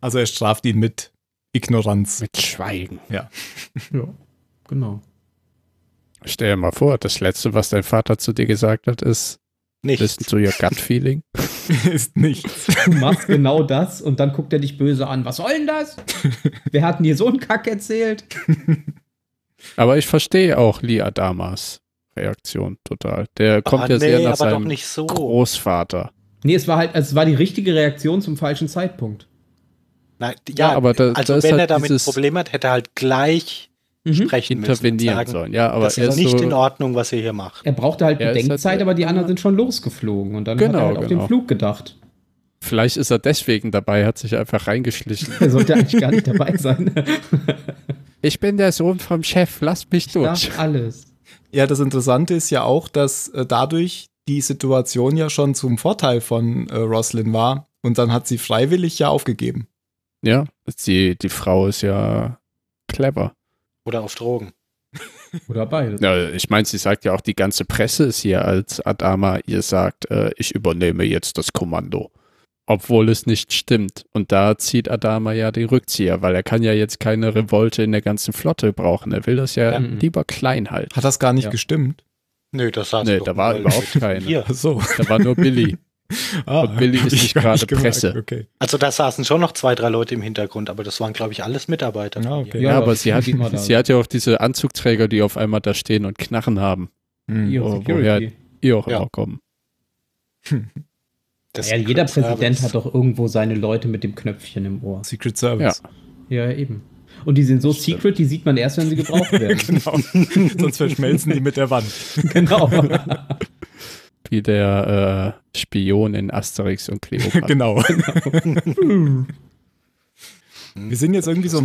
Also er straft ihn mit Ignoranz. Mit Schweigen. Ja. ja, genau. Stell dir mal vor, das Letzte, was dein Vater zu dir gesagt hat, ist Nichts. Listen to your gut feeling. ist nichts. Du machst genau das und dann guckt er dich böse an. Was soll denn das? Wer hat denn dir so einen Kack erzählt? Aber ich verstehe auch Lee Adamas Reaktion total. Der kommt Ach, ja nee, sehr nach seinem so. Großvater. Nee, es war halt, es war die richtige Reaktion zum falschen Zeitpunkt. Na, ja, ja, aber da, also da wenn halt er damit ein Problem hat, hätte er halt gleich mhm. sprechen intervenieren müssen, sollen. Ja, aber das ist nicht so in Ordnung, was ihr hier macht. Er brauchte halt Bedenkzeit, halt, aber die anderen sind schon losgeflogen und dann genau, hat er halt genau. auf den Flug gedacht. Vielleicht ist er deswegen dabei, hat sich einfach reingeschlichen. Er sollte eigentlich gar nicht dabei sein. ich bin der Sohn vom Chef, lass mich durch. Ich alles. Ja, das Interessante ist ja auch, dass äh, dadurch die Situation ja schon zum Vorteil von äh, Roslyn war und dann hat sie freiwillig ja aufgegeben. Ja, die, die Frau ist ja clever. Oder auf Drogen. Oder beides. Ja, ich meine, sie sagt ja auch, die ganze Presse ist hier, als Adama ihr sagt, äh, ich übernehme jetzt das Kommando. Obwohl es nicht stimmt. Und da zieht Adama ja den Rückzieher, weil er kann ja jetzt keine Revolte in der ganzen Flotte brauchen. Er will das ja, ja. lieber klein halten. Hat das gar nicht ja. gestimmt? Nö, das saß Nee, da war überhaupt keiner. So. Da war nur Billy. Ah, und Billy ist nicht gerade Presse. Okay. Also da saßen schon noch zwei, drei Leute im Hintergrund, aber das waren, glaube ich, alles Mitarbeiter. Ah, okay. Ja, ja, aber sie hat, sie hat ja auch diese Anzugträger, die auf einmal da stehen und Knarren haben. Hm. Wo, woher die auch ja. immer kommen. ja, jeder Präsident hat doch irgendwo seine Leute mit dem Knöpfchen im Ohr. Secret Service. Ja, ja eben. Und die sind so Stimmt. secret, die sieht man erst, wenn sie gebraucht werden. genau. Sonst verschmelzen die mit der Wand. genau. Wie der äh, Spion in Asterix und Cleopatra. genau. genau. wir sind jetzt irgendwie so,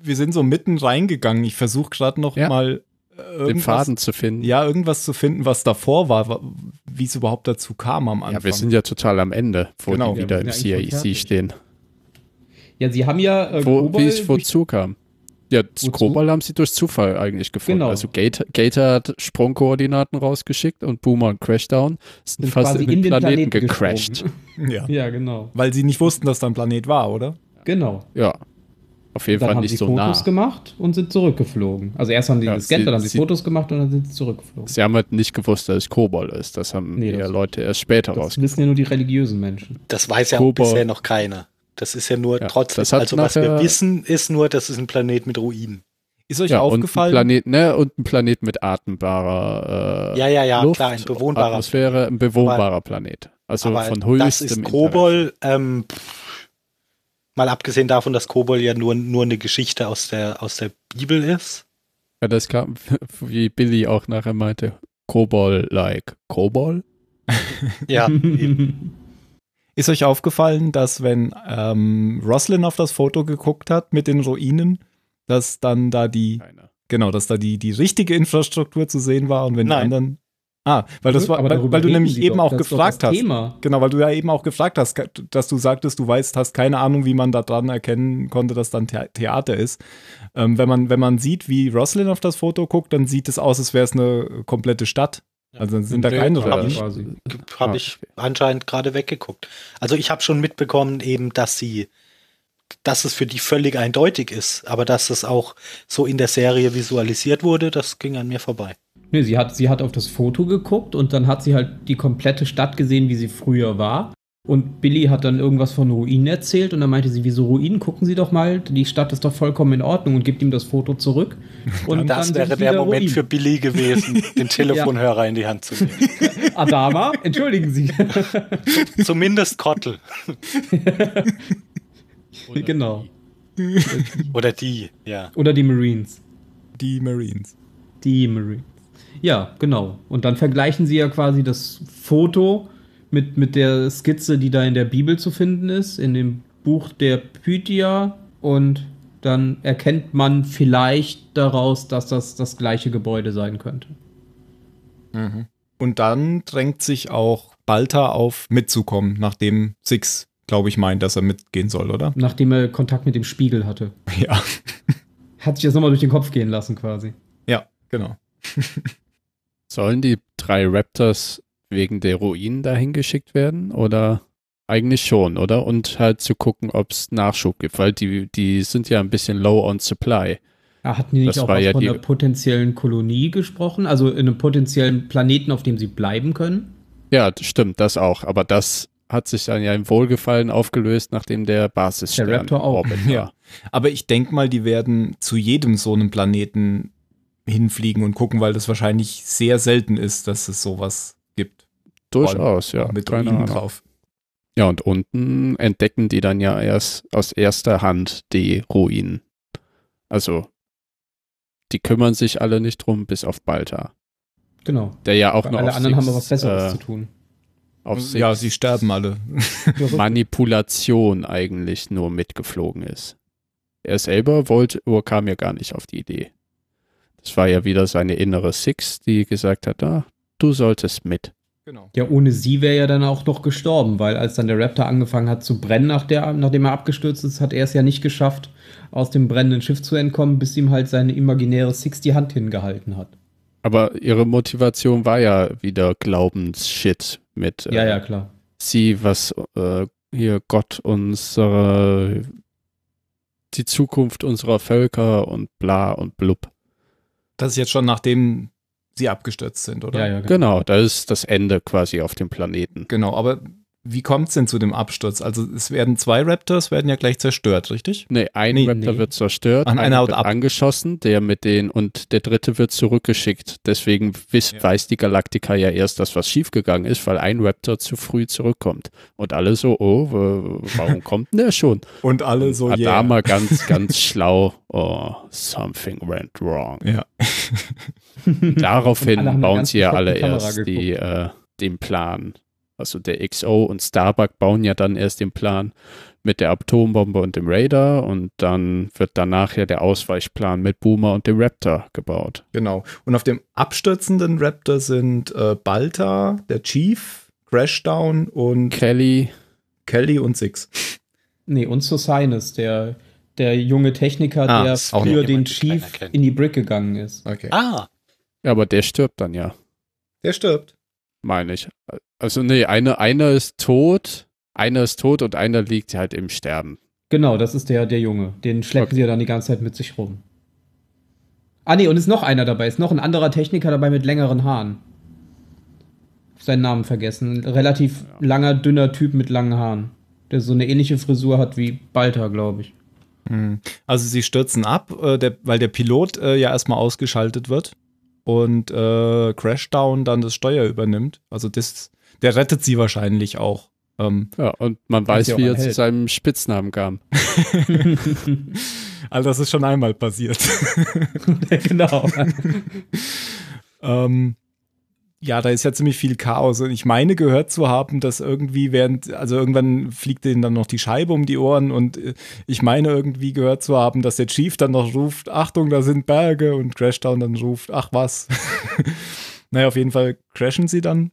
wir sind so mitten reingegangen. Ich versuche gerade noch ja. mal äh, den Faden zu finden. Ja, irgendwas zu finden, was davor war, wie es überhaupt dazu kam am Anfang. Ja, wir sind ja total am Ende, wo genau. die wieder im CIC stehen. Ja, sie haben ja. Äh, wo, wie es wozu kam. Ja, Skrobal haben sie durch Zufall eigentlich gefunden. Genau. Also Gator, Gator hat Sprungkoordinaten rausgeschickt und Boomer und Crashdown sind, sind fast in den, Planeten, Planeten gecrashed. ja. ja, genau. Weil sie nicht wussten, dass da ein Planet war, oder? Genau. Ja. Auf jeden dann Fall nicht so nah. Dann haben sie Fotos gemacht und sind zurückgeflogen. Also erst haben sie ja, gescannt, dann haben sie, sie Fotos gemacht und dann sind sie zurückgeflogen. Sie haben halt nicht gewusst, dass es Kobol ist. Das haben nee, ja Leute erst später raus. Das wissen ja nur die religiösen Menschen. Das weiß ja auch bisher noch keiner Das ist ja nur ja, trotzdem, also was wir wissen, ist nur, das ist ein Planet mit Ruinen. Ist euch ja, aufgefallen? Und ein Planet, ne, und ein Planet mit atmbarer äh, Ja, ja, ja, Luft, klar, ein bewohnbarer Atmosphäre, ein bewohnbarer aber, Planet. Also von höchstem Das ist Kobol, ähm, mal abgesehen davon, dass Kobol ja nur, nur eine Geschichte aus der, aus der Bibel ist. Ja, das kam, wie Billy auch nachher meinte, Kobol-like. Kobol? ja. Ist euch aufgefallen, dass wenn ähm, Roslyn auf das Foto geguckt hat mit den Ruinen, dass dann da die, Keiner. genau, dass da die, die richtige Infrastruktur zu sehen war und wenn Nein. die anderen. Ah, weil das war, weil, weil, du nämlich eben doch, auch gefragt hast. Thema. Genau, weil du ja eben auch gefragt hast, dass du sagtest, du weißt, hast keine Ahnung, wie man da dran erkennen konnte, dass dann The Theater ist. Ähm, wenn man, wenn man sieht, wie Roslyn auf das Foto guckt, dann sieht es aus, als wäre es eine komplette Stadt. Also sind da keine Habe ich, hab ich anscheinend gerade weggeguckt. Also ich habe schon mitbekommen eben, dass sie dass es für die völlig eindeutig ist, aber dass es auch so in der Serie visualisiert wurde, das ging an mir vorbei. Nee, sie hat, sie hat auf das Foto geguckt und dann hat sie halt die komplette Stadt gesehen, wie sie früher war. Und Billy hat dann irgendwas von Ruinen erzählt und dann meinte sie, wieso Ruinen? Gucken Sie doch mal, die Stadt ist doch vollkommen in Ordnung und gibt ihm das Foto zurück. Und das wäre der Moment Ruinen. für Billy gewesen, den Telefonhörer ja. in die Hand zu nehmen. Adama, entschuldigen Sie. Zumindest Kottel. Genau. Die. Oder die, ja. Oder die Marines. Die Marines. Die Marines. Ja, genau. Und dann vergleichen sie ja quasi das Foto mit, mit der Skizze, die da in der Bibel zu finden ist, in dem Buch der Pythia. Und dann erkennt man vielleicht daraus, dass das das gleiche Gebäude sein könnte. Mhm. Und dann drängt sich auch Balta auf, mitzukommen, nachdem Six glaube ich, meint, dass er mitgehen soll, oder? Nachdem er Kontakt mit dem Spiegel hatte. Ja. Hat sich das nochmal durch den Kopf gehen lassen, quasi. Ja, genau. Sollen die drei Raptors wegen der Ruinen dahin geschickt werden? Oder eigentlich schon, oder? Und halt zu gucken, ob es Nachschub gibt, weil die, die sind ja ein bisschen low on supply. Ja, hatten die nicht das auch ja von einer potenziellen Kolonie gesprochen? Also in einem potenziellen Planeten, auf dem sie bleiben können? Ja, stimmt, das auch. Aber das hat sich dann ja im Wohlgefallen aufgelöst, nachdem der Basisstern der Raptor auch. Orbit war. Ja. Aber ich denke mal, die werden zu jedem so einem Planeten hinfliegen und gucken, weil das wahrscheinlich sehr selten ist, dass es sowas gibt. Durchaus, ja. Mit Keine drauf. Ja, und unten entdecken die dann ja erst aus erster Hand die Ruinen. Also, die kümmern sich alle nicht drum, bis auf Balta. Genau. Der ja auch noch Alle anderen haben was Besseres äh, zu tun auf ja, sie sterben alle. Manipulation eigentlich nur mitgeflogen ist. Er selber wollte, oder kam ja gar nicht auf die Idee. Das war ja wieder seine innere Six, die gesagt hat, ah, du solltest mit. Genau. Ja, ohne sie wäre er dann auch noch gestorben, weil als dann der Raptor angefangen hat zu brennen, nach der, nachdem er abgestürzt ist, hat er es ja nicht geschafft, aus dem brennenden Schiff zu entkommen, bis ihm halt seine imaginäre Six die Hand hingehalten hat. Aber ihre Motivation war ja wieder Glaubensshit mit ja, äh, ja, klar. sie, was äh, hier Gott unsere die Zukunft unserer Völker und bla und blub. Das ist jetzt schon nachdem sie abgestürzt sind, oder? Ja, ja, genau. genau, das ist das Ende quasi auf dem Planeten. Genau, aber wie kommt es denn zu dem Absturz? Also es werden zwei Raptors, werden ja gleich zerstört, richtig? Nee, ein nee, Raptor nee. wird zerstört, An einer wird ab. angeschossen, der mit den und der dritte wird zurückgeschickt. Deswegen wiss, ja. weiß die Galaktika ja erst, dass was schiefgegangen ist, weil ein Raptor zu früh zurückkommt. Und alle so, oh, warum kommt denn der schon? und alle so, ja. Yeah. mal ganz, ganz schlau, oh, something went wrong. Ja. Daraufhin bauen sie ja alle erst die, äh, den Plan also der XO und Starbuck bauen ja dann erst den Plan mit der Atombombe und dem Raider und dann wird danach ja der Ausweichplan mit Boomer und dem Raptor gebaut. Genau. Und auf dem abstürzenden Raptor sind äh, Balta, der Chief, Crashdown und Kelly. Kelly und Six. Nee, und Sosinus, der, der junge Techniker, ah, der früher den Chief in die Brick gegangen ist. Okay. Ah. Ja, aber der stirbt dann ja. Der stirbt. Meine ich. Also nee, eine, einer ist tot, einer ist tot und einer liegt halt im Sterben. Genau, das ist der, der Junge. Den schleppen okay. sie ja dann die ganze Zeit mit sich rum. Ah nee, und ist noch einer dabei, ist noch ein anderer Techniker dabei mit längeren Haaren. Seinen Namen vergessen. Relativ ja. langer, dünner Typ mit langen Haaren. Der so eine ähnliche Frisur hat wie Balta, glaube ich. Hm. Also sie stürzen ab, äh, der, weil der Pilot äh, ja erstmal ausgeschaltet wird und äh, Crashdown dann das Steuer übernimmt. Also das, der rettet sie wahrscheinlich auch. Ähm, ja, und man weiß, wie er zu seinem Spitznamen kam. also das ist schon einmal passiert. genau. ähm, ja, da ist ja ziemlich viel Chaos. Und ich meine gehört zu haben, dass irgendwie während, also irgendwann fliegt denen dann noch die Scheibe um die Ohren und äh, ich meine irgendwie gehört zu haben, dass der Chief dann noch ruft, Achtung, da sind Berge und Crashdown dann ruft, ach was. naja, auf jeden Fall crashen sie dann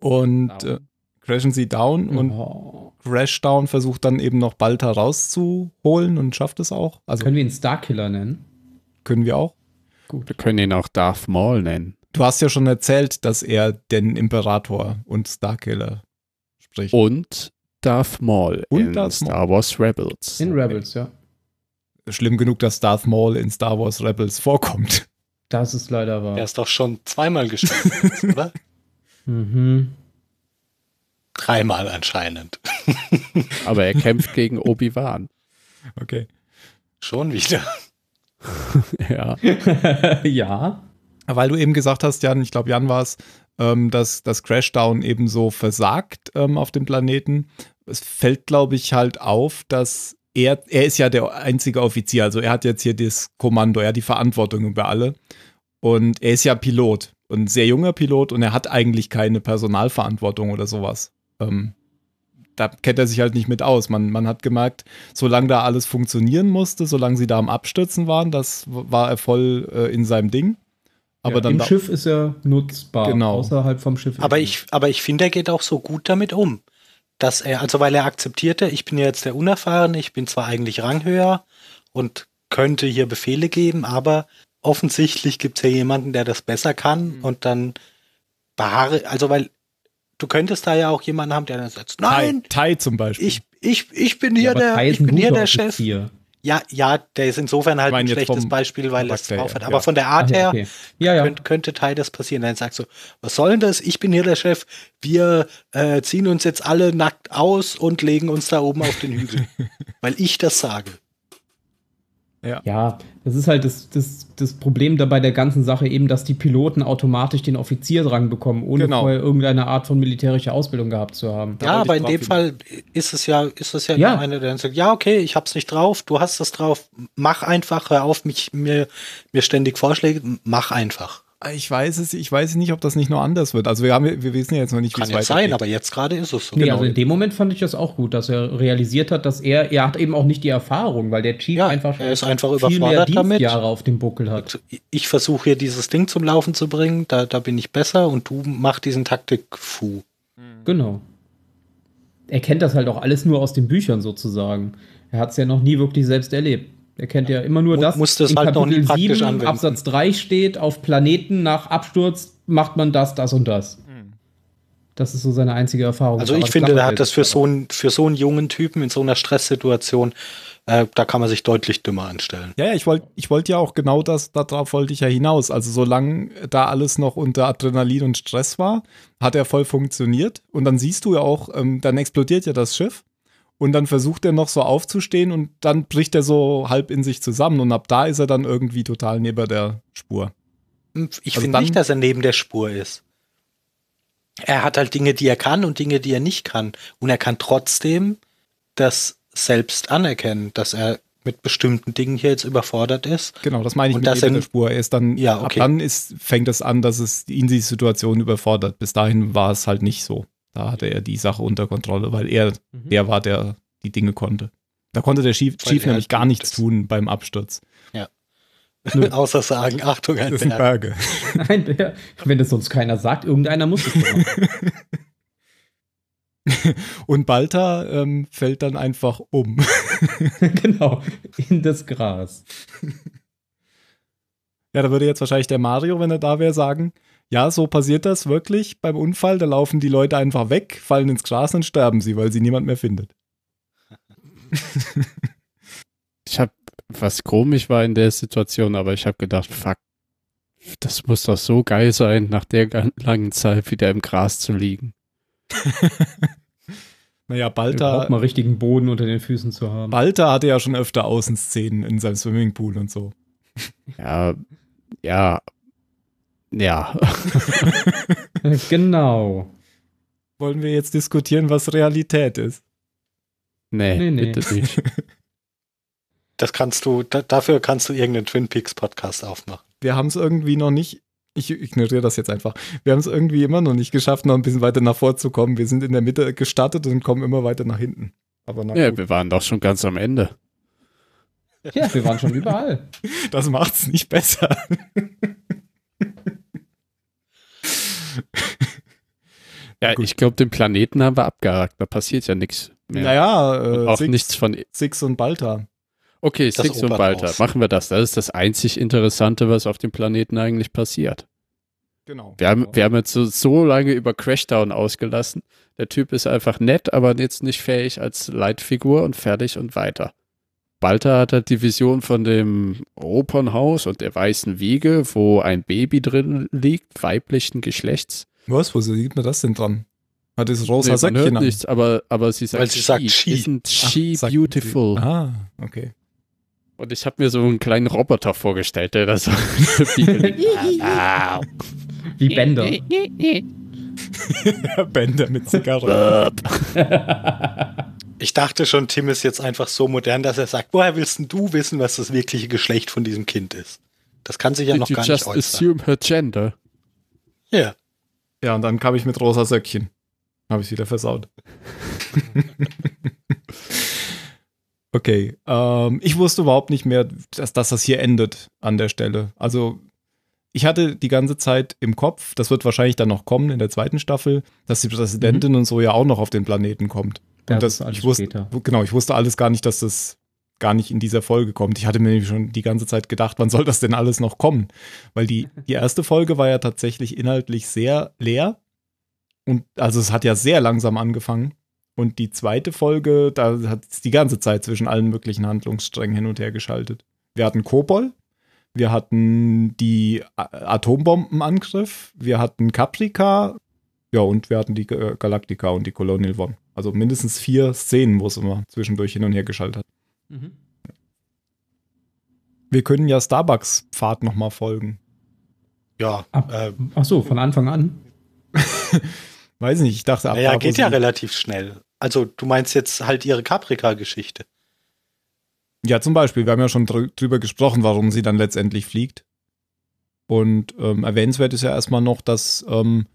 und äh, crashen sie down und oh. Crashdown versucht dann eben noch Balta rauszuholen und schafft es auch. Also, können wir ihn Starkiller nennen? Können wir auch. Gut. Wir können ihn auch Darth Maul nennen. Du hast ja schon erzählt, dass er den Imperator und Starkiller spricht. Und Darth Maul und in Darth Star Wars Rebels. In Rebels, ja. Schlimm genug, dass Darth Maul in Star Wars Rebels vorkommt. Das ist leider wahr. Er ist doch schon zweimal gestorben, oder? Mhm. Dreimal anscheinend. Aber er kämpft gegen Obi-Wan. Okay. Schon wieder. ja. ja. Weil du eben gesagt hast, Jan, ich glaube, Jan war es, ähm, dass das Crashdown eben so versagt ähm, auf dem Planeten. Es fällt, glaube ich, halt auf, dass er, er ist ja der einzige Offizier, also er hat jetzt hier das Kommando, er hat die Verantwortung über alle. Und er ist ja Pilot, ein sehr junger Pilot und er hat eigentlich keine Personalverantwortung oder sowas. Ähm, da kennt er sich halt nicht mit aus. Man, man hat gemerkt, solange da alles funktionieren musste, solange sie da am Abstürzen waren, das war er voll äh, in seinem Ding. Aber ja, dann im Schiff ist er nutzbar. Genau. Außerhalb vom Schiff. Aber ich, aber ich finde, er geht auch so gut damit um. Dass er, also weil er akzeptierte, ich bin jetzt der Unerfahrene, ich bin zwar eigentlich ranghöher und könnte hier Befehle geben, aber offensichtlich gibt es ja jemanden, der das besser kann mhm. und dann beharre, also weil du könntest da ja auch jemanden haben, der dann sagt, nein, Tai, Tai zum Beispiel. Ich, ich, ich bin hier ja, der, ich bin hier der Chef. Hier. Ja, ja, der ist insofern halt ein schlechtes Beispiel, weil es drauf hat. Aber ja. von der Art her okay. ja, ja. Könnte, könnte Teil das passieren. Dann sagst du, was soll denn das? Ich bin hier der Chef. Wir äh, ziehen uns jetzt alle nackt aus und legen uns da oben auf den Hügel. weil ich das sage. Ja. ja, das ist halt das, das, das Problem dabei der ganzen Sache eben, dass die Piloten automatisch den Offizierrang bekommen, ohne genau. vorher irgendeine Art von militärischer Ausbildung gehabt zu haben. Ja, aber in dem Fall ist es ja, ist es ja, ja. einer, der sagt, ja, okay, ich hab's nicht drauf, du hast es drauf, mach einfach, hör auf, mich, mir, mir ständig Vorschläge, mach einfach. Ich weiß es, ich weiß nicht, ob das nicht nur anders wird. Also wir haben, wir wissen ja jetzt noch nicht, wie es weitergeht. Kann sein, aber jetzt gerade ist es so. Nee, genau. also in dem Moment fand ich das auch gut, dass er realisiert hat, dass er, er hat eben auch nicht die Erfahrung, weil der Chief ja, einfach, er ist einfach viel überfordert mehr damit. Jahre auf dem Buckel hat. Ich versuche hier dieses Ding zum Laufen zu bringen, da, da bin ich besser und du mach diesen Taktik-Fu. Genau. Er kennt das halt auch alles nur aus den Büchern sozusagen. Er hat es ja noch nie wirklich selbst erlebt. Er kennt ja immer nur das. Muss das in halt Kapitel noch nie 7, anwenden. Absatz 3 steht, auf Planeten nach Absturz macht man das, das und das. Hm. Das ist so seine einzige Erfahrung. Also ich finde, er hat das für so, einen, für so einen jungen Typen in so einer Stresssituation, äh, da kann man sich deutlich dümmer anstellen. Ja, ja ich wollte ich wollt ja auch genau das, darauf wollte ich ja hinaus. Also solange da alles noch unter Adrenalin und Stress war, hat er voll funktioniert. Und dann siehst du ja auch, ähm, dann explodiert ja das Schiff. Und dann versucht er noch so aufzustehen und dann bricht er so halb in sich zusammen und ab da ist er dann irgendwie total neben der Spur. Hm, ich also finde nicht, dass er neben der Spur ist. Er hat halt Dinge, die er kann und Dinge, die er nicht kann. Und er kann trotzdem das selbst anerkennen, dass er mit bestimmten Dingen hier jetzt überfordert ist. Genau, das meine ich und mit neben der Spur. Er ist dann, ja, okay. ab dann ist, fängt es an, dass es ihn die Situation überfordert. Bis dahin war es halt nicht so. Da hatte er die Sache unter Kontrolle, weil er mhm. der war, der die Dinge konnte. Da konnte der Chief, Chief nämlich halt gar nichts ist. tun beim Absturz. Ja. Außer sagen, Achtung, ein, das ist ein Berge. ein Berg. Wenn es sonst keiner sagt, irgendeiner muss es machen. Und Balta ähm, fällt dann einfach um. genau, in das Gras. Ja, da würde jetzt wahrscheinlich der Mario, wenn er da wäre, sagen, ja, so passiert das wirklich beim Unfall. Da laufen die Leute einfach weg, fallen ins Gras und sterben sie, weil sie niemand mehr findet. ich habe, was komisch war in der Situation, aber ich habe gedacht, fuck, das muss doch so geil sein, nach der langen Zeit wieder im Gras zu liegen. Naja, Balta. Auch mal richtigen Boden unter den Füßen zu haben. Balta hatte ja schon öfter Außenszenen in seinem Swimmingpool und so. Ja, ja, ja. genau. Wollen wir jetzt diskutieren, was Realität ist? Nee, nee, nee. bitte nicht. Das kannst du, da, dafür kannst du irgendeinen Twin Peaks Podcast aufmachen. Wir haben es irgendwie noch nicht, ich ignoriere das jetzt einfach. Wir haben es irgendwie immer noch nicht geschafft, noch ein bisschen weiter nach vorzukommen. Wir sind in der Mitte gestartet und kommen immer weiter nach hinten. Aber ja, gut. wir waren doch schon ganz am Ende. Ja, wir waren schon überall. Das macht's nicht besser. ja, Gut. ich glaube, den Planeten haben wir abgehakt. Da passiert ja nichts mehr. Naja, äh, auch Six, nichts von. Six und Balta. Okay, das Six und Balta. Machen wir das. Das ist das einzig Interessante, was auf dem Planeten eigentlich passiert. Genau. Wir haben, wir haben jetzt so, so lange über Crashdown ausgelassen. Der Typ ist einfach nett, aber jetzt nicht fähig als Leitfigur und fertig und weiter. Balta hat halt die Vision von dem Opernhaus und der weißen Wiege, wo ein Baby drin liegt, weiblichen Geschlechts. Was? Wo sieht man das denn dran? Hat das rosa nee, Säckchen hört nichts, aber, aber sie sagt, Weil sie sagt she. Isn't she Ach, beautiful? Ah, okay. Und ich habe mir so einen kleinen Roboter vorgestellt, der das so Wie Bender. Bender mit Zigarre. Ich dachte schon, Tim ist jetzt einfach so modern, dass er sagt, woher willst du wissen, was das wirkliche Geschlecht von diesem Kind ist? Das kann sich ja Did noch gar nicht äußern. just assume her gender? Ja. Yeah. Ja, und dann kam ich mit rosa Söckchen. Habe ich wieder versaut. okay. Ähm, ich wusste überhaupt nicht mehr, dass, dass das hier endet an der Stelle. Also ich hatte die ganze Zeit im Kopf, das wird wahrscheinlich dann noch kommen in der zweiten Staffel, dass die Präsidentin mhm. und so ja auch noch auf den Planeten kommt. Und das, das ich wusste, später. genau, ich wusste alles gar nicht, dass das gar nicht in dieser Folge kommt. Ich hatte mir schon die ganze Zeit gedacht, wann soll das denn alles noch kommen? Weil die, die erste Folge war ja tatsächlich inhaltlich sehr leer. Und also es hat ja sehr langsam angefangen. Und die zweite Folge, da hat es die ganze Zeit zwischen allen möglichen Handlungssträngen hin und her geschaltet. Wir hatten Kobol, wir hatten die Atombombenangriff, wir hatten Caprica, ja, und wir hatten die Galactica und die Colonial One. Also mindestens vier Szenen, wo es immer zwischendurch hin und her geschaltet hat. Mhm. Wir können ja Starbucks-Pfad nochmal folgen. Ja. Ab, äh, ach so, von Anfang an. Weiß nicht, ich dachte ab. Ja, geht ja relativ schnell. Also, du meinst jetzt halt ihre Caprica-Geschichte. Ja, zum Beispiel. Wir haben ja schon drüber gesprochen, warum sie dann letztendlich fliegt. Und ähm, erwähnenswert ist ja erstmal noch, dass ähm,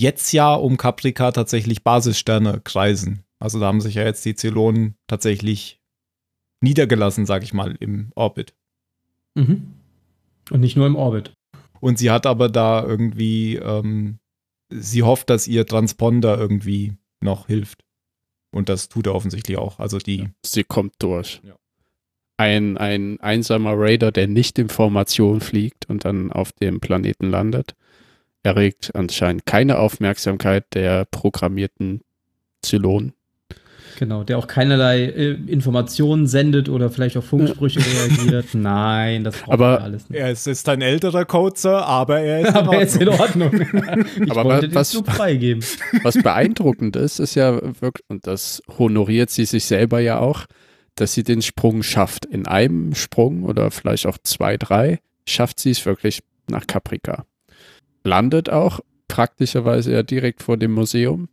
jetzt ja um Caprica tatsächlich Basissterne kreisen. Also da haben sich ja jetzt die Zylonen tatsächlich niedergelassen, sag ich mal, im Orbit. Mhm. Und nicht nur im Orbit. Und sie hat aber da irgendwie, ähm, sie hofft, dass ihr Transponder irgendwie noch hilft. Und das tut er offensichtlich auch. Also die. Sie kommt durch. Ja. Ein, ein einsamer Raider, der nicht in Formation fliegt und dann auf dem Planeten landet, erregt anscheinend keine Aufmerksamkeit der programmierten Zylonen. Genau, der auch keinerlei äh, Informationen sendet oder vielleicht auf Funksprüche reagiert. Nein, das braucht aber alles nicht. Er ist, ist ein älterer Cozer, aber er ist aber in Ordnung. Er ist in Ordnung. ich aber wollte was, den freigeben. Was beeindruckend ist, ist ja wirklich, und das honoriert sie sich selber ja auch, dass sie den Sprung schafft. In einem Sprung oder vielleicht auch zwei, drei schafft sie es wirklich nach Caprica landet auch praktischerweise ja direkt vor dem Museum,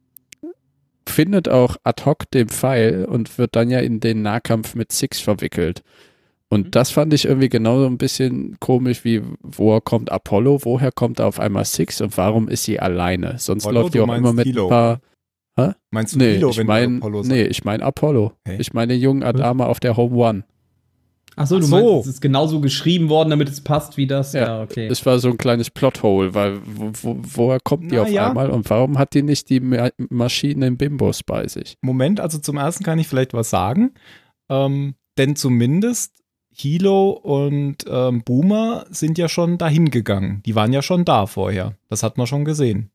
findet auch ad hoc den Pfeil und wird dann ja in den Nahkampf mit Six verwickelt. Und mhm. das fand ich irgendwie genauso ein bisschen komisch, wie woher kommt Apollo, woher kommt auf einmal Six und warum ist sie alleine? Sonst Apollo, läuft die auch immer mit Kilo. ein paar. Hä? Meinst du nee, Kilo, ich mein, Apollo Nee, ich meine Apollo. Hey. Ich meine den jungen Adama auf der Home One. Achso, du Ach so. meinst, es ist genauso geschrieben worden, damit es passt wie das? Ja, ja okay. Es war so ein kleines Plothole, weil wo, wo, woher kommt die Na, auf ja. einmal und warum hat die nicht die Ma Maschinen Bimbos bei sich? Moment, also zum ersten kann ich vielleicht was sagen. Ähm, denn zumindest Hilo und ähm, Boomer sind ja schon dahin gegangen. Die waren ja schon da vorher. Das hat man schon gesehen.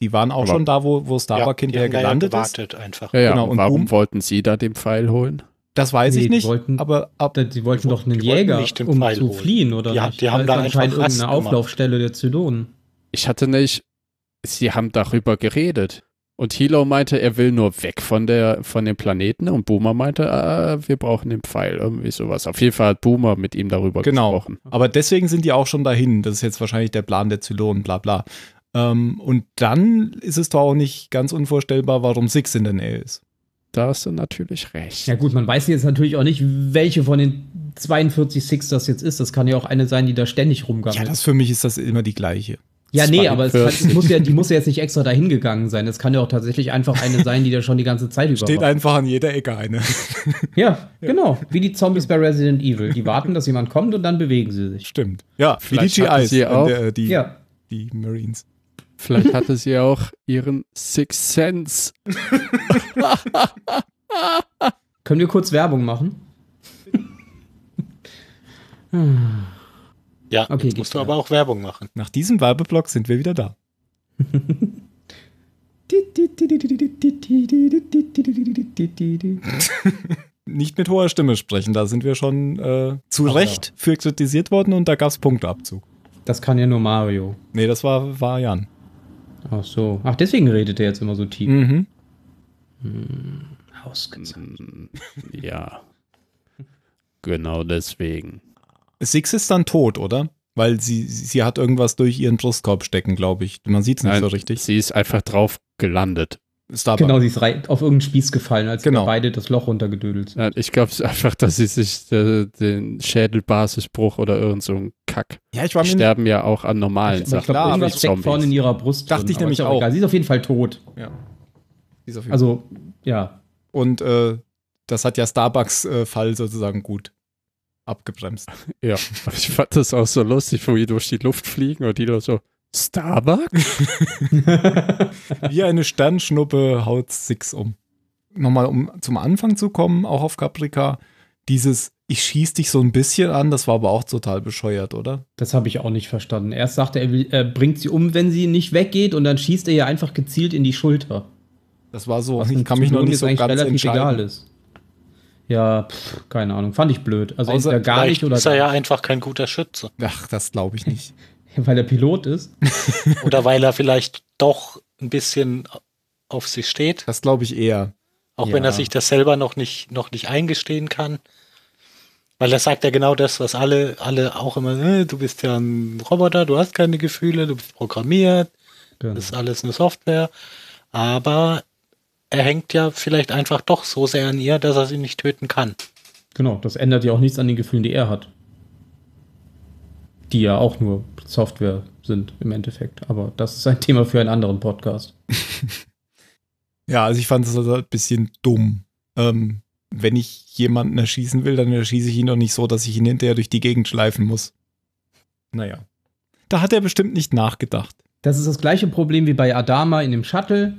Die waren auch Aber schon da, wo, wo Starbuck ja, hinterher gelandet ja ist. Einfach. Ja, ja. Genau. Und warum Boom wollten sie da den Pfeil holen? Das weiß nee, ich nicht. Wollten, aber ab, die wollten doch einen Jäger, um Pfeil zu holen. fliehen, oder ja, nicht? Die haben da anscheinend irgendeine Auflaufstelle der Zylonen. Ich hatte nicht. Sie haben darüber geredet. Und Hilo meinte, er will nur weg von der von dem Planeten und Boomer meinte, ah, wir brauchen den Pfeil, irgendwie sowas. Auf jeden Fall hat Boomer mit ihm darüber genau. gesprochen. Aber deswegen sind die auch schon dahin. Das ist jetzt wahrscheinlich der Plan der Zylonen, bla bla. Ähm, und dann ist es doch auch nicht ganz unvorstellbar, warum Six in der Nähe ist. Da hast du natürlich recht. Ja gut, man weiß jetzt natürlich auch nicht, welche von den 42 Six das jetzt ist. Das kann ja auch eine sein, die da ständig rumgammelt. Ja, das für mich ist das immer die gleiche. Ja, nee, aber es, kann, es, muss ja, die muss ja jetzt nicht extra dahin gegangen sein. Es kann ja auch tatsächlich einfach eine sein, die da schon die ganze Zeit über Steht einfach an jeder Ecke eine. ja, ja, genau. Wie die Zombies bei Resident Evil. Die warten, dass jemand kommt und dann bewegen sie sich. Stimmt. Ja, wie die GIs. Sie auch. Der, die, ja. die Marines. Vielleicht hatte sie auch ihren Sixth Sense. Können wir kurz Werbung machen? Ja, okay, jetzt musst du aber auch Werbung machen. Nach diesem Werbeblock sind wir wieder da. Nicht mit hoher Stimme sprechen, da sind wir schon äh, zu Ach, Recht ja. für kritisiert worden und da gab es Punkteabzug. Das kann ja nur Mario. Nee, das war, war Jan. Ach so. Ach, deswegen redet er jetzt immer so tief. Mhm. Hm, ausgezeichnet. Mm, ja. genau deswegen. Six ist dann tot, oder? Weil sie, sie hat irgendwas durch ihren Brustkorb stecken, glaube ich. Man sieht es nicht Nein, so richtig. Sie ist einfach drauf gelandet. Starbuck. Genau, sie ist auf irgendeinen Spieß gefallen, als genau. beide das Loch runtergedödelt sind. Ja, ich glaube es einfach, dass sie sich äh, den Schädelbasisbruch oder irgend so ein Kack. Ja, ich war die sterben ja auch an normalen ich, Sachen. Ich glaube, irgendwas steckt vorne in ihrer Brust. Dachte drin, ich nämlich auch. Egal. Sie ist auf jeden Fall tot. Ja. also, ja. Und äh, das hat ja Starbucks äh, Fall sozusagen gut abgebremst. Ja, ich fand das auch so lustig, wo die durch die Luft fliegen und die da so, Starbucks? Wie eine Sternschnuppe haut Six um. Nochmal, um zum Anfang zu kommen, auch auf Caprica, dieses ich schieß dich so ein bisschen an, das war aber auch total bescheuert, oder? Das habe ich auch nicht verstanden. Erst sagt er, er, will, er bringt sie um, wenn sie nicht weggeht, und dann schießt er ihr einfach gezielt in die Schulter. Das war so, Was ich kann mich noch nicht so ganz relativ entscheiden. egal ist. Ja, pff, keine Ahnung, fand ich blöd. Also Außer, entweder gar nicht oder. Ist er ja einfach kein guter Schütze. Ach, das glaube ich nicht. weil er Pilot ist. oder weil er vielleicht doch ein bisschen auf sie steht. Das glaube ich eher. Auch ja. wenn er sich das selber noch nicht, noch nicht eingestehen kann. Weil er sagt ja genau das, was alle, alle auch immer, äh, du bist ja ein Roboter, du hast keine Gefühle, du bist programmiert, genau. das ist alles eine Software. Aber er hängt ja vielleicht einfach doch so sehr an ihr, dass er sie nicht töten kann. Genau, das ändert ja auch nichts an den Gefühlen, die er hat. Die ja auch nur Software sind im Endeffekt. Aber das ist ein Thema für einen anderen Podcast. ja, also ich fand es also ein bisschen dumm. Ähm, wenn ich jemanden erschießen will, dann erschieße ich ihn doch nicht so, dass ich ihn hinterher durch die Gegend schleifen muss. Naja. Da hat er bestimmt nicht nachgedacht. Das ist das gleiche Problem wie bei Adama in dem Shuttle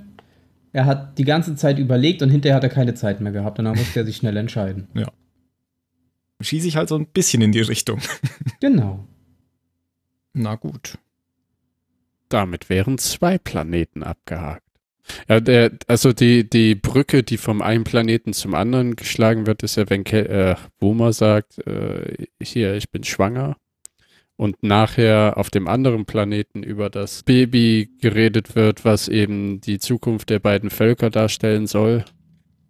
er hat die ganze Zeit überlegt und hinterher hat er keine Zeit mehr gehabt und dann musste er sich schnell entscheiden. Ja. Schieße ich halt so ein bisschen in die Richtung. Genau. Na gut. Damit wären zwei Planeten abgehakt. Ja, der, also die, die Brücke, die vom einen Planeten zum anderen geschlagen wird, ist ja, wenn Ke äh, Boomer sagt, äh, hier, ich bin schwanger und nachher auf dem anderen Planeten über das Baby geredet wird, was eben die Zukunft der beiden Völker darstellen soll.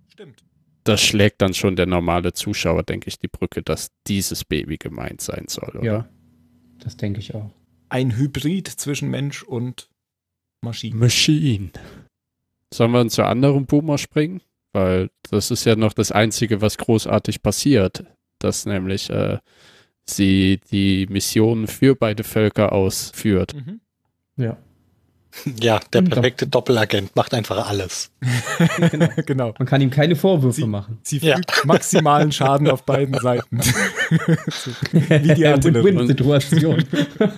Stimmt. Das schlägt dann schon der normale Zuschauer, denke ich, die Brücke, dass dieses Baby gemeint sein soll, oder? Ja, das denke ich auch. Ein Hybrid zwischen Mensch und Maschine. Maschine. Sollen wir zu anderen Boomer springen? Weil das ist ja noch das Einzige, was großartig passiert. Dass nämlich äh, sie die Mission für beide Völker ausführt. Mhm. Ja. Ja, der perfekte Doch. Doppelagent macht einfach alles. genau. genau. Man kann ihm keine Vorwürfe sie, machen. Sie fügt ja. maximalen Schaden auf beiden Seiten. Wie die Win-Win-Situation.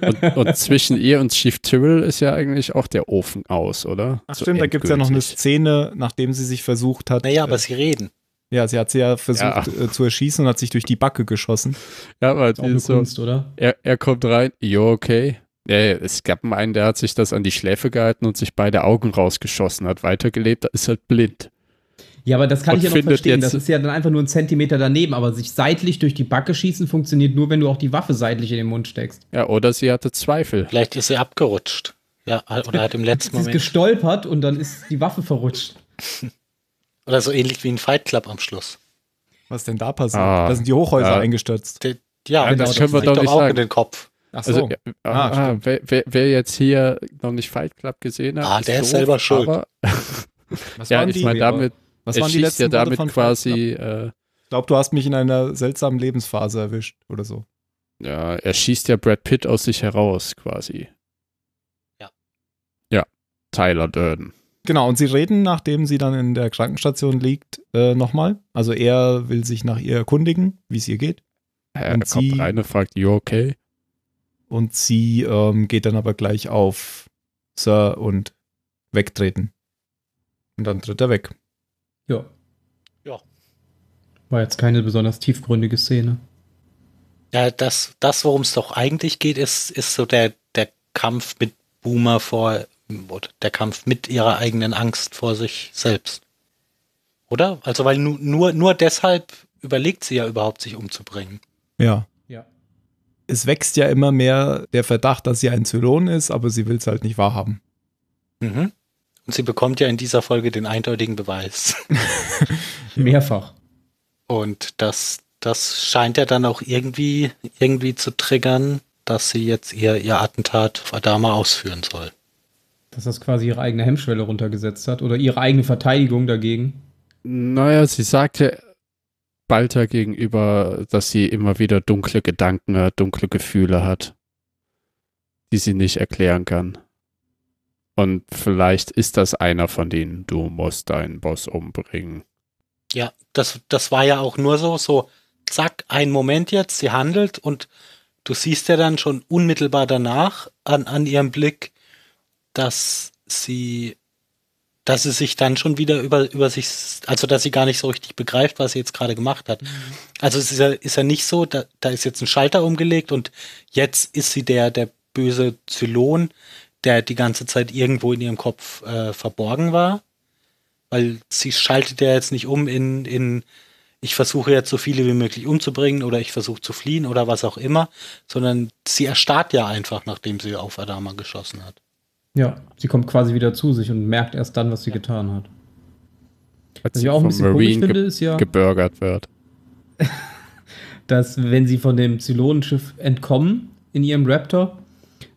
Und, und, zwischen ihr und Chief Tyrrell ist ja eigentlich auch der Ofen aus, oder? Ach so stimmt, da gibt es ja noch eine Szene, nachdem sie sich versucht hat. Naja, aber äh, sie reden. Ja, sie hat sie ja versucht ja. Äh, zu erschießen und hat sich durch die Backe geschossen. Ja, aber die ist so, Kunst, oder? Er, er kommt rein, jo, okay. Ja, es gab einen, der hat sich das an die Schläfe gehalten und sich beide Augen rausgeschossen, hat weitergelebt, ist halt blind. Ja, aber das kann und ich ja noch verstehen. Das ist ja dann einfach nur ein Zentimeter daneben, aber sich seitlich durch die Backe schießen funktioniert nur, wenn du auch die Waffe seitlich in den Mund steckst. Ja, oder sie hatte Zweifel. Vielleicht ist sie abgerutscht. Ja, oder hat im letzten Moment. ist gestolpert und dann ist die Waffe verrutscht. oder so ähnlich wie ein Fight Club am Schluss. Was denn da passiert? Ah, da sind die Hochhäuser ja. eingestürzt. Die, ja, ja, das, das können wir doch nicht auch sagen. in den Kopf. Ach so. Also, ah, ah, wer, wer, wer, jetzt hier noch nicht Fight Club gesehen hat, ah, ist der doof, ist selber schuld. ja, ich meine, damit, was waren die letzten ja damit quasi. Äh, ich glaube, du hast mich in einer seltsamen Lebensphase erwischt oder so. Ja, er schießt ja Brad Pitt aus sich heraus, quasi. Ja. Ja, Tyler Durden. Genau, und sie reden, nachdem sie dann in der Krankenstation liegt, äh, nochmal. Also er will sich nach ihr erkundigen, wie es ihr geht. Er und kommt sie, rein und fragt, you okay? Und sie ähm, geht dann aber gleich auf Sir und wegtreten. Und dann tritt er weg. Ja. Ja. War jetzt keine besonders tiefgründige Szene. Ja, das, das worum es doch eigentlich geht, ist, ist so der, der Kampf mit Boomer vor, der Kampf mit ihrer eigenen Angst vor sich selbst. Oder? Also, weil nu, nur, nur deshalb überlegt sie ja überhaupt, sich umzubringen. Ja. Es wächst ja immer mehr der Verdacht, dass sie ein Zylon ist, aber sie will es halt nicht wahrhaben. Mhm. Und sie bekommt ja in dieser Folge den eindeutigen Beweis. Mehrfach. Und das, das scheint ja dann auch irgendwie, irgendwie zu triggern, dass sie jetzt ihr, ihr Attentat auf Adama ausführen soll. Dass das quasi ihre eigene Hemmschwelle runtergesetzt hat oder ihre eigene Verteidigung dagegen. Naja, sie sagte Balter gegenüber, dass sie immer wieder dunkle Gedanken hat, dunkle Gefühle hat, die sie nicht erklären kann. Und vielleicht ist das einer von denen, du musst deinen Boss umbringen. Ja, das, das war ja auch nur so, so, zack, ein Moment jetzt, sie handelt und du siehst ja dann schon unmittelbar danach an, an ihrem Blick, dass sie, dass sie sich dann schon wieder über, über sich, also dass sie gar nicht so richtig begreift, was sie jetzt gerade gemacht hat. Mhm. Also es ist ja, ist ja nicht so, da, da ist jetzt ein Schalter umgelegt und jetzt ist sie der, der böse Zylon, der die ganze Zeit irgendwo in ihrem Kopf äh, verborgen war, weil sie schaltet ja jetzt nicht um in, in ich versuche jetzt so viele wie möglich umzubringen oder ich versuche zu fliehen oder was auch immer, sondern sie erstarrt ja einfach, nachdem sie auf Adama geschossen hat. Ja, sie kommt quasi wieder zu sich und merkt erst dann, was sie ja. getan hat. Als was ich auch ein bisschen Marine finde, ist ja, gebürgert wird. dass wenn sie von dem Zylonenschiff entkommen in ihrem Raptor,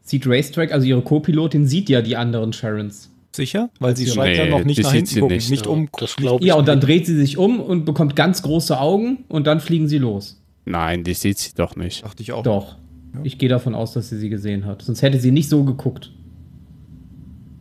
sieht Racetrack, also ihre Co-Pilotin, sieht ja die anderen Sharons. Sicher? Weil sie scheint nee, ja noch nicht nach hinten gucken, nicht, nicht um. Das ich. Ja, und dann dreht sie sich um und bekommt ganz große Augen und dann fliegen sie los. Nein, die sieht sie doch nicht. Dachte ich auch. Doch. Ja. Ich gehe davon aus, dass sie sie gesehen hat. Sonst hätte sie nicht so geguckt.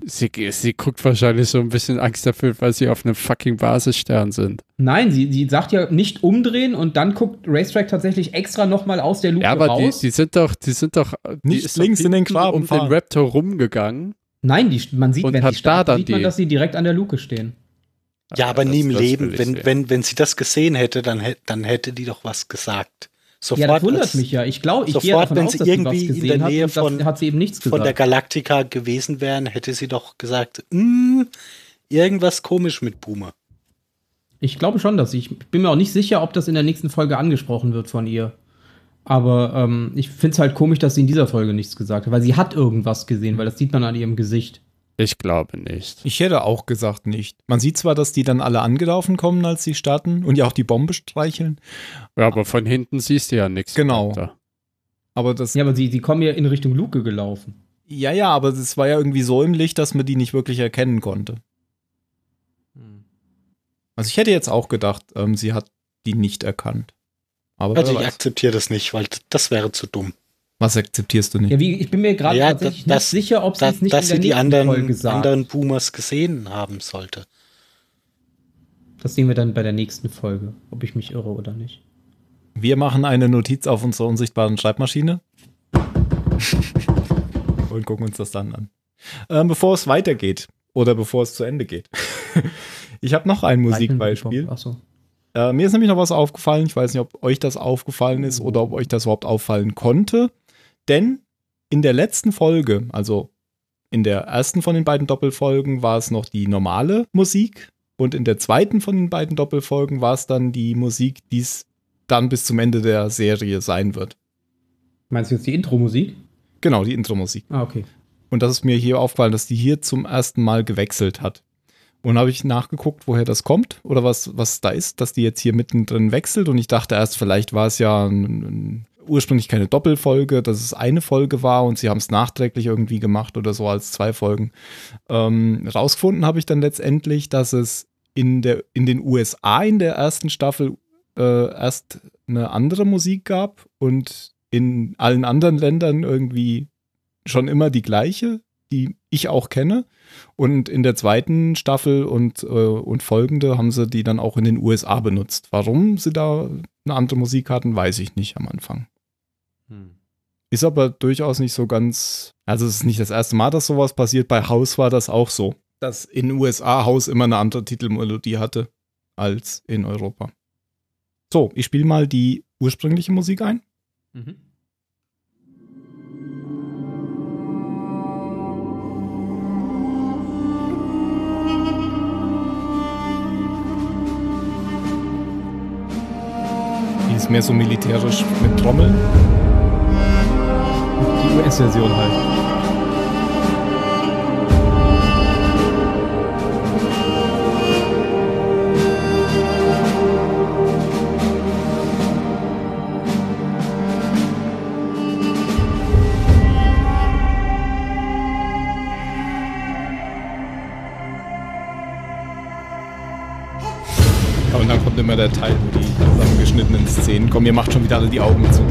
Sie, sie guckt wahrscheinlich so ein bisschen Angst dafür, weil sie auf einem fucking Basisstern sind. Nein, sie, sie sagt ja nicht umdrehen und dann guckt Racetrack tatsächlich extra nochmal aus der Luke raus. Ja, aber raus. Die, die, sind doch, die sind doch nicht links in den Quaben um fahren. den Raptor rumgegangen. Nein, die, man sieht, wenn sie starten, sieht man, dass sie direkt an der Luke stehen. Ja, aber das, nie im Leben. Wenn, wenn, wenn sie das gesehen hätte, dann, dann hätte die doch was gesagt. Sofort, ja, das wundert mich ja. Ich glaube, ich sofort, wenn aus, sie irgendwie in der Nähe von, hat sie eben nichts von der Galaktika gewesen wären, hätte sie doch gesagt, hm, irgendwas komisch mit Boomer. Ich glaube schon, dass ich, ich bin mir auch nicht sicher, ob das in der nächsten Folge angesprochen wird von ihr. Aber ähm, ich finde es halt komisch, dass sie in dieser Folge nichts gesagt hat, weil sie hat irgendwas gesehen, weil das sieht man an ihrem Gesicht. Ich glaube nicht. Ich hätte auch gesagt nicht. Man sieht zwar, dass die dann alle angelaufen kommen, als sie starten und ja auch die Bombe streicheln. Ja, aber von hinten siehst du ja nichts. Genau. Weiter. Aber das. Ja, aber sie, die kommen ja in Richtung Luke gelaufen. Ja, ja, aber es war ja irgendwie so im Licht, dass man die nicht wirklich erkennen konnte. Hm. Also ich hätte jetzt auch gedacht, ähm, sie hat die nicht erkannt. Aber also ich akzeptiere das nicht, weil das wäre zu dumm. Was akzeptierst du nicht? Ja, wie, ich bin mir gerade ja, tatsächlich das, nicht sicher, ob sie es nicht dass in der sie die anderen, Folge sagt. anderen Boomers gesehen haben sollte. Das sehen wir dann bei der nächsten Folge, ob ich mich irre oder nicht. Wir machen eine Notiz auf unserer unsichtbaren Schreibmaschine und gucken uns das dann an. Ähm, bevor es weitergeht oder bevor es zu Ende geht. ich habe noch ein Musikbeispiel. Achso. Äh, mir ist nämlich noch was aufgefallen. Ich weiß nicht, ob euch das aufgefallen ist oder ob euch das überhaupt auffallen konnte. Denn in der letzten Folge, also in der ersten von den beiden Doppelfolgen, war es noch die normale Musik. Und in der zweiten von den beiden Doppelfolgen war es dann die Musik, die es dann bis zum Ende der Serie sein wird. Meinst du jetzt die Intro-Musik? Genau, die Intro-Musik. Ah, okay. Und das ist mir hier aufgefallen, dass die hier zum ersten Mal gewechselt hat. Und habe ich nachgeguckt, woher das kommt oder was, was da ist, dass die jetzt hier mittendrin wechselt. Und ich dachte erst, vielleicht war es ja ein, ein, ursprünglich keine Doppelfolge, dass es eine Folge war und sie haben es nachträglich irgendwie gemacht oder so als zwei Folgen. Ähm, rausgefunden habe ich dann letztendlich, dass es in, der, in den USA in der ersten Staffel äh, erst eine andere Musik gab und in allen anderen Ländern irgendwie schon immer die gleiche, die ich auch kenne. Und in der zweiten Staffel und, äh, und folgende haben sie die dann auch in den USA benutzt. Warum sie da eine andere Musik hatten, weiß ich nicht am Anfang. Ist aber durchaus nicht so ganz. Also, es ist nicht das erste Mal, dass sowas passiert. Bei House war das auch so, dass in den USA House immer eine andere Titelmelodie hatte als in Europa. So, ich spiele mal die ursprüngliche Musik ein. Mhm. Die ist mehr so militärisch mit Trommeln. US-Version halt. immer der Teil, wo die zusammengeschnittenen Szenen kommen. Ihr macht schon wieder alle die Augen zu.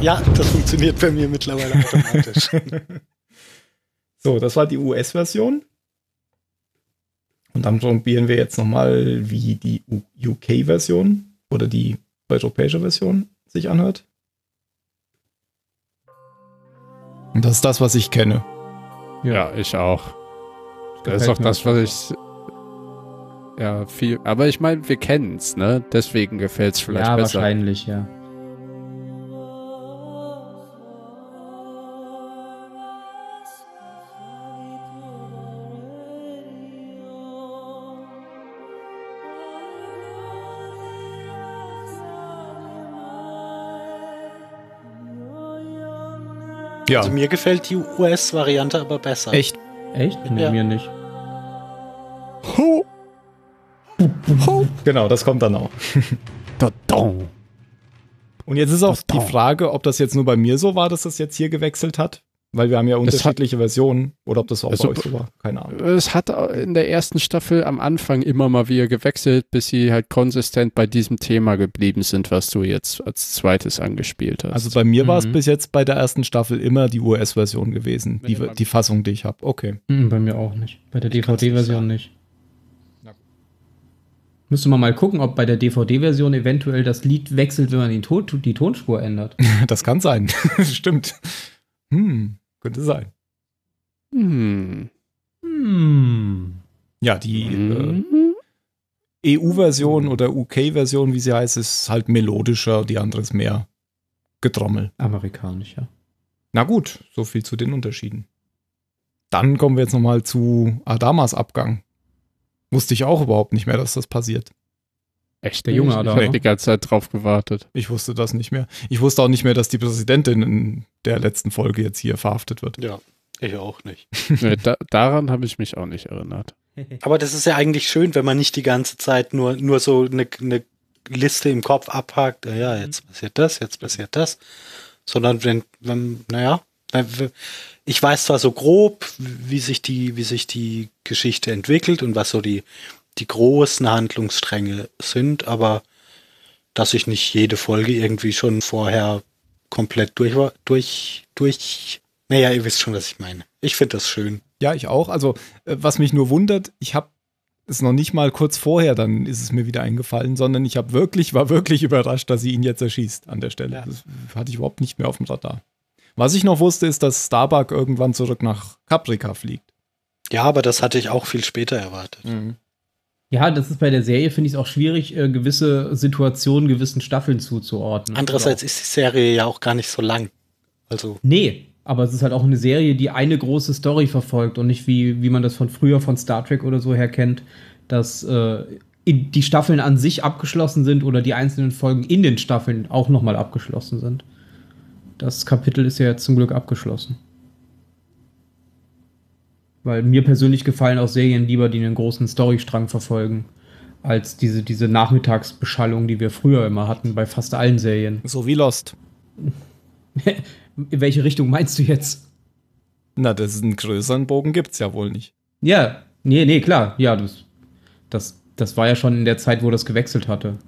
Ja, das funktioniert bei mir mittlerweile automatisch. so, das war die US-Version. Und dann probieren wir jetzt nochmal, wie die UK-Version oder die europäische Version sich anhört. Und das ist das, was ich kenne. Ja, ich auch. Das ist auch das, was ich ja, viel. Aber ich meine, wir kennen es, ne? Deswegen gefällt es vielleicht ja, besser. Ja, wahrscheinlich, ja. Ja. Also mir gefällt die US-Variante aber besser. Echt? Echt? Nee, ja. mir nicht. Ho! Genau, das kommt dann auch. Und jetzt ist auch die Frage, ob das jetzt nur bei mir so war, dass das jetzt hier gewechselt hat. Weil wir haben ja unterschiedliche hat, Versionen. Oder ob das auch also, bei euch so war. Keine Ahnung. Es hat in der ersten Staffel am Anfang immer mal wieder gewechselt, bis sie halt konsistent bei diesem Thema geblieben sind, was du jetzt als zweites angespielt hast. Also bei mir mhm. war es bis jetzt bei der ersten Staffel immer die US-Version gewesen. Die, die Fassung, die ich habe. Okay. Mhm, bei mir auch nicht. Bei der DVD-Version nicht. Müsste man mal gucken, ob bei der DVD-Version eventuell das Lied wechselt, wenn man die, Ton die Tonspur ändert. Das kann sein. Stimmt. Hm, könnte sein. Hm. Hm. Ja, die mhm. äh, EU-Version oder UK-Version, wie sie heißt, ist halt melodischer, die andere ist mehr Getrommel. Amerikanisch, ja. Na gut, so viel zu den Unterschieden. Dann kommen wir jetzt nochmal zu Adamas Abgang. Wusste ich auch überhaupt nicht mehr, dass das passiert. Echt? Der junge Adam. Ich habe die ganze Zeit drauf gewartet. Ich wusste das nicht mehr. Ich wusste auch nicht mehr, dass die Präsidentin in der letzten Folge jetzt hier verhaftet wird. Ja, ich auch nicht. nee, da, daran habe ich mich auch nicht erinnert. Aber das ist ja eigentlich schön, wenn man nicht die ganze Zeit nur, nur so eine, eine Liste im Kopf abhakt. Ja, jetzt passiert das, jetzt passiert das. Sondern wenn, wenn naja, ich weiß zwar so grob, wie sich die, wie sich die Geschichte entwickelt und was so die, die großen Handlungsstränge sind, aber dass ich nicht jede Folge irgendwie schon vorher komplett durch, durch, durch, naja, ihr wisst schon, was ich meine. Ich finde das schön. Ja, ich auch. Also, äh, was mich nur wundert, ich habe es noch nicht mal kurz vorher, dann ist es mir wieder eingefallen, sondern ich habe wirklich, war wirklich überrascht, dass sie ihn jetzt erschießt an der Stelle. Ja. Das hatte ich überhaupt nicht mehr auf dem Radar. Was ich noch wusste, ist, dass Starbuck irgendwann zurück nach Caprica fliegt. Ja, aber das hatte ich auch viel später erwartet. Mhm. Ja, das ist bei der Serie, finde ich es auch schwierig, äh, gewisse Situationen gewissen Staffeln zuzuordnen. Andererseits ist die Serie ja auch gar nicht so lang. Also. Nee, aber es ist halt auch eine Serie, die eine große Story verfolgt und nicht wie, wie man das von früher von Star Trek oder so her kennt, dass äh, die Staffeln an sich abgeschlossen sind oder die einzelnen Folgen in den Staffeln auch nochmal abgeschlossen sind das Kapitel ist ja jetzt zum Glück abgeschlossen. Weil mir persönlich gefallen auch Serien lieber, die einen großen Storystrang verfolgen, als diese, diese Nachmittagsbeschallung, die wir früher immer hatten bei fast allen Serien. So wie Lost. In welche Richtung meinst du jetzt? Na, das ist einen größeren Bogen gibt's ja wohl nicht. Ja, nee, nee, klar. Ja, das, das, das war ja schon in der Zeit, wo das gewechselt hatte.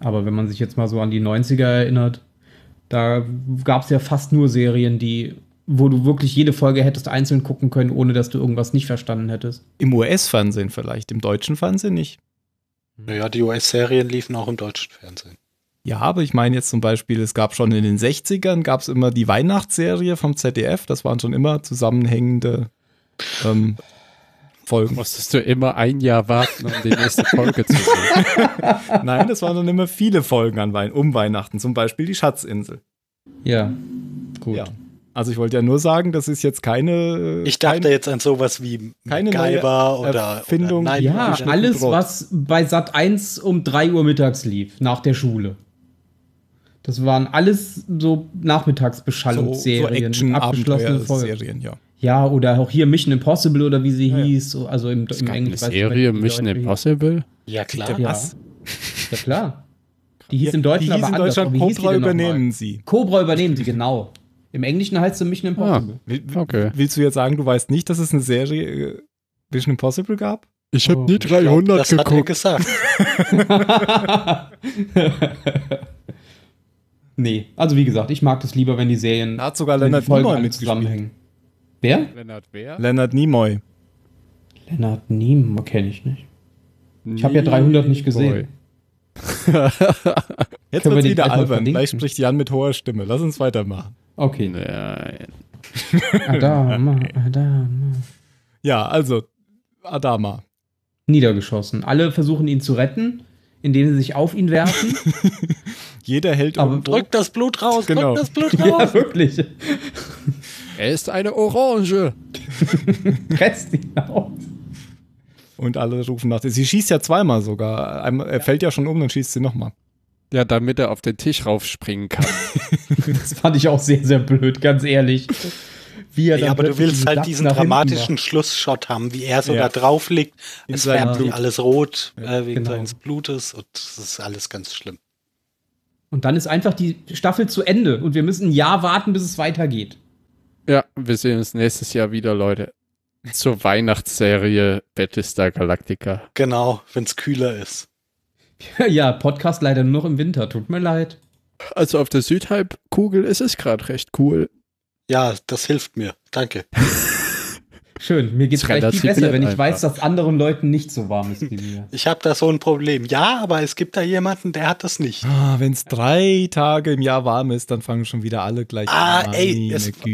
Aber wenn man sich jetzt mal so an die 90er erinnert, da gab es ja fast nur Serien, die, wo du wirklich jede Folge hättest einzeln gucken können, ohne dass du irgendwas nicht verstanden hättest. Im US-Fernsehen vielleicht, im deutschen Fernsehen nicht. Naja, die US-Serien liefen auch im deutschen Fernsehen. Ja, aber ich meine jetzt zum Beispiel, es gab schon in den 60ern, gab es immer die Weihnachtsserie vom ZDF, das waren schon immer zusammenhängende ähm, Folgen. Musstest du immer ein Jahr warten, um die nächste Folge zu sehen? Nein, das waren dann immer viele Folgen an Wein um Weihnachten, zum Beispiel die Schatzinsel. Ja, gut. Ja. Also ich wollte ja nur sagen, das ist jetzt keine. Ich dachte keine, jetzt an sowas wie keine Geiber oder Erfindung. Oder, ja, alles, Brot. was bei Sat 1 um 3 Uhr mittags lief, nach der Schule. Das waren alles so Nachmittagsbeschallungsserien. So, so abgeschlossene Serien, ja. Ja, oder auch hier Mission Impossible oder wie sie ja, hieß. Also im, im Englischen. Serie Mission Impossible? Ja, klar. Ja. ja, klar. Die hieß ja, in Deutschland die hieß aber in Deutschland anders. Cobra übernehmen sie. Cobra übernehmen sie, genau. Im Englischen heißt sie Mission Impossible. Ah, okay. Willst du jetzt sagen, du weißt nicht, dass es eine Serie äh, Mission Impossible gab? Ich habe oh, nie 300 glaub, das geguckt. Das hat er gesagt. nee, also wie gesagt, ich mag das lieber, wenn die Serien da hat sogar Leonard Nimoy zusammenhängen. Wer? Leonard wer? Leonard Nimoy. Leonard Nimoy kenne ich nicht. Ich habe ja 300 nicht gesehen. Jetzt wird wieder albern. Gleich spricht Jan mit hoher Stimme. Lass uns weitermachen. Okay. Nein. Adama, Adama. Ja, also Adama. Niedergeschossen. Alle versuchen ihn zu retten, indem sie sich auf ihn werfen. Jeder hält Aber drückt das Blut raus, genau. drückt das Blut raus. Ja, wirklich. Er ist eine Orange. Presst ihn aus. Und alle rufen nach. Sie schießt ja zweimal sogar. er fällt ja schon um, dann schießt sie nochmal. Ja, damit er auf den Tisch raufspringen kann. das fand ich auch sehr, sehr blöd, ganz ehrlich. Wie er ja, aber du willst halt diesen dramatischen Schlussshot haben, wie er so ja. da drauf liegt. Es färbt wie alles rot ja, äh, wegen genau. seines Blutes und das ist alles ganz schlimm. Und dann ist einfach die Staffel zu Ende und wir müssen ein Jahr warten, bis es weitergeht. Ja, wir sehen uns nächstes Jahr wieder, Leute. Zur Weihnachtsserie Battlestar Galactica. Genau, wenn es kühler ist. Ja, Podcast leider nur noch im Winter, tut mir leid. Also auf der Südhalbkugel ist es gerade recht cool. Ja, das hilft mir. Danke. Schön, mir geht es vielleicht viel besser, wenn ich einfach. weiß, dass anderen Leuten nicht so warm ist wie mir. Ich habe da so ein Problem. Ja, aber es gibt da jemanden, der hat das nicht. Ah, wenn es drei Tage im Jahr warm ist, dann fangen schon wieder alle gleich ah, an. Ey, es, Güte,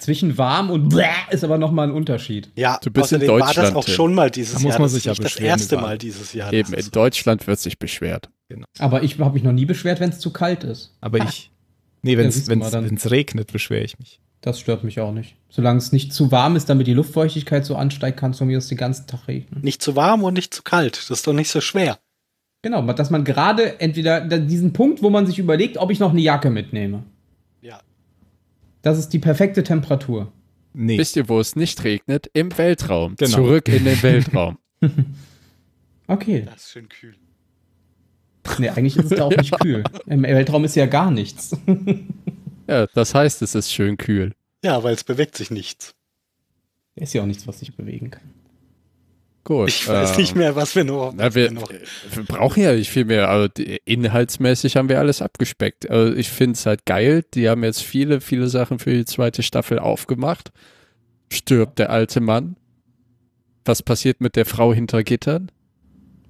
zwischen warm und bläh ist aber nochmal ein Unterschied. Ja, du bist in Deutschland. war das auch schon mal dieses da muss Jahr. Man sich das ja das erste Mal dieses Jahr. Eben, in Deutschland wird sich beschwert. Genau. Aber ich habe mich noch nie beschwert, wenn es zu kalt ist. Aber ich. Nee, wenn es ja, regnet, beschwere ich mich. Das stört mich auch nicht. Solange es nicht zu warm ist, damit die Luftfeuchtigkeit so ansteigt, kann es von mir aus den ganzen Tag regnen. Nicht zu warm und nicht zu kalt. Das ist doch nicht so schwer. Genau, dass man gerade entweder diesen Punkt, wo man sich überlegt, ob ich noch eine Jacke mitnehme. Das ist die perfekte Temperatur. Nee. Wisst ihr, wo es nicht regnet? Im Weltraum. Genau. Zurück in den Weltraum. okay. Das ist schön kühl. Nee, eigentlich ist es da auch nicht kühl. Im Weltraum ist ja gar nichts. Ja, das heißt, es ist schön kühl. Ja, weil es bewegt sich nichts. Ist ja auch nichts, was sich bewegen kann. Gut. Ich weiß äh, nicht mehr, was wir noch. Na, wir, wir, noch. wir, brauchen ja nicht viel mehr. Also inhaltsmäßig haben wir alles abgespeckt. Also ich finde es halt geil. Die haben jetzt viele, viele Sachen für die zweite Staffel aufgemacht. Stirbt der alte Mann? Was passiert mit der Frau hinter Gittern?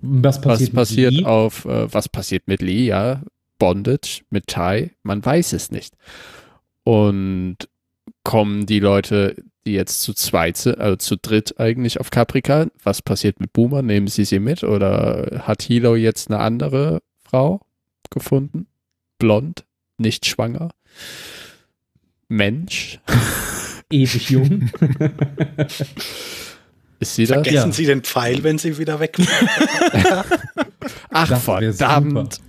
Was passiert, was passiert auf, äh, was passiert mit Lee, ja? Bondage mit Thai, man weiß es nicht. Und kommen die Leute, die jetzt zu zweit, also zu dritt eigentlich auf Caprica, was passiert mit Boomer? Nehmen sie sie mit oder hat Hilo jetzt eine andere Frau gefunden? Blond, nicht schwanger, Mensch. Ewig jung. Ist sie Vergessen da? Sie den Pfeil, wenn sie wieder weg Ach, das verdammt.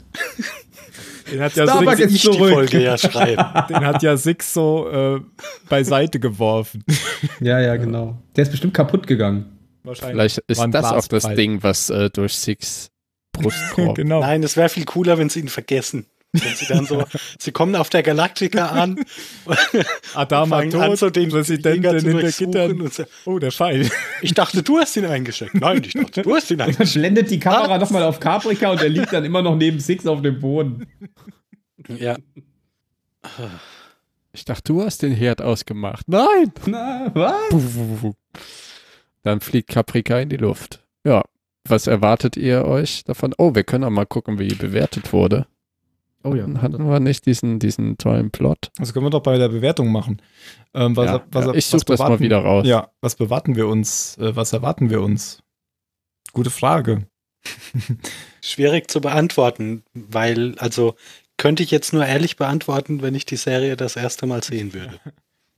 Den hat ja Starbuck Six, ist zurück. Die Folge ja schreiben. Den hat ja Six so äh, beiseite geworfen. Ja, ja, genau. Der ist bestimmt kaputt gegangen. Wahrscheinlich. Vielleicht ist das auch das Ding, was äh, durch Six Brust kommt. genau. Nein, es wäre viel cooler, wenn sie ihn vergessen. Wenn sie dann so, sie kommen auf der Galaktika an. Adama tot, an, so den Präsidenten hinter Gittern. So, oh, der Pfeil. Ich dachte, du hast ihn eingesteckt. Nein, ich dachte, du hast ihn eingesteckt. Dann blendet die Kamera nochmal auf Caprica und er liegt dann immer noch neben Six auf dem Boden. Ja. Ich dachte, du hast den Herd ausgemacht. Nein! Na, was? Dann fliegt Caprica in die Luft. Ja. Was erwartet ihr euch davon? Oh, wir können auch mal gucken, wie bewertet wurde. Oh ja. Hatten wir nicht diesen, diesen tollen Plot? Das können wir doch bei der Bewertung machen. Ähm, was, ja, was, ja. Ich suche das mal wieder raus. Ja, was bewarten wir uns? Äh, was erwarten wir uns? Gute Frage. Schwierig zu beantworten, weil, also könnte ich jetzt nur ehrlich beantworten, wenn ich die Serie das erste Mal sehen würde.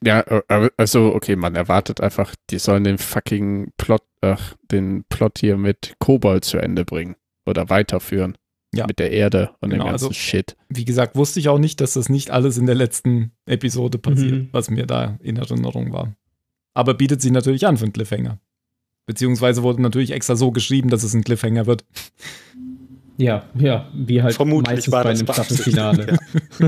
Ja, äh, also okay, man erwartet einfach, die sollen den fucking Plot, ach, den Plot hier mit Kobold zu Ende bringen oder weiterführen. Ja. Mit der Erde und genau, dem ganzen also, Shit. Wie gesagt, wusste ich auch nicht, dass das nicht alles in der letzten Episode passiert, mhm. was mir da in Erinnerung war. Aber bietet sich natürlich an für einen Cliffhanger. Beziehungsweise wurde natürlich extra so geschrieben, dass es ein Cliffhanger wird. Ja, ja, wie halt Vermutlich meistens bei einem Staffelfinale.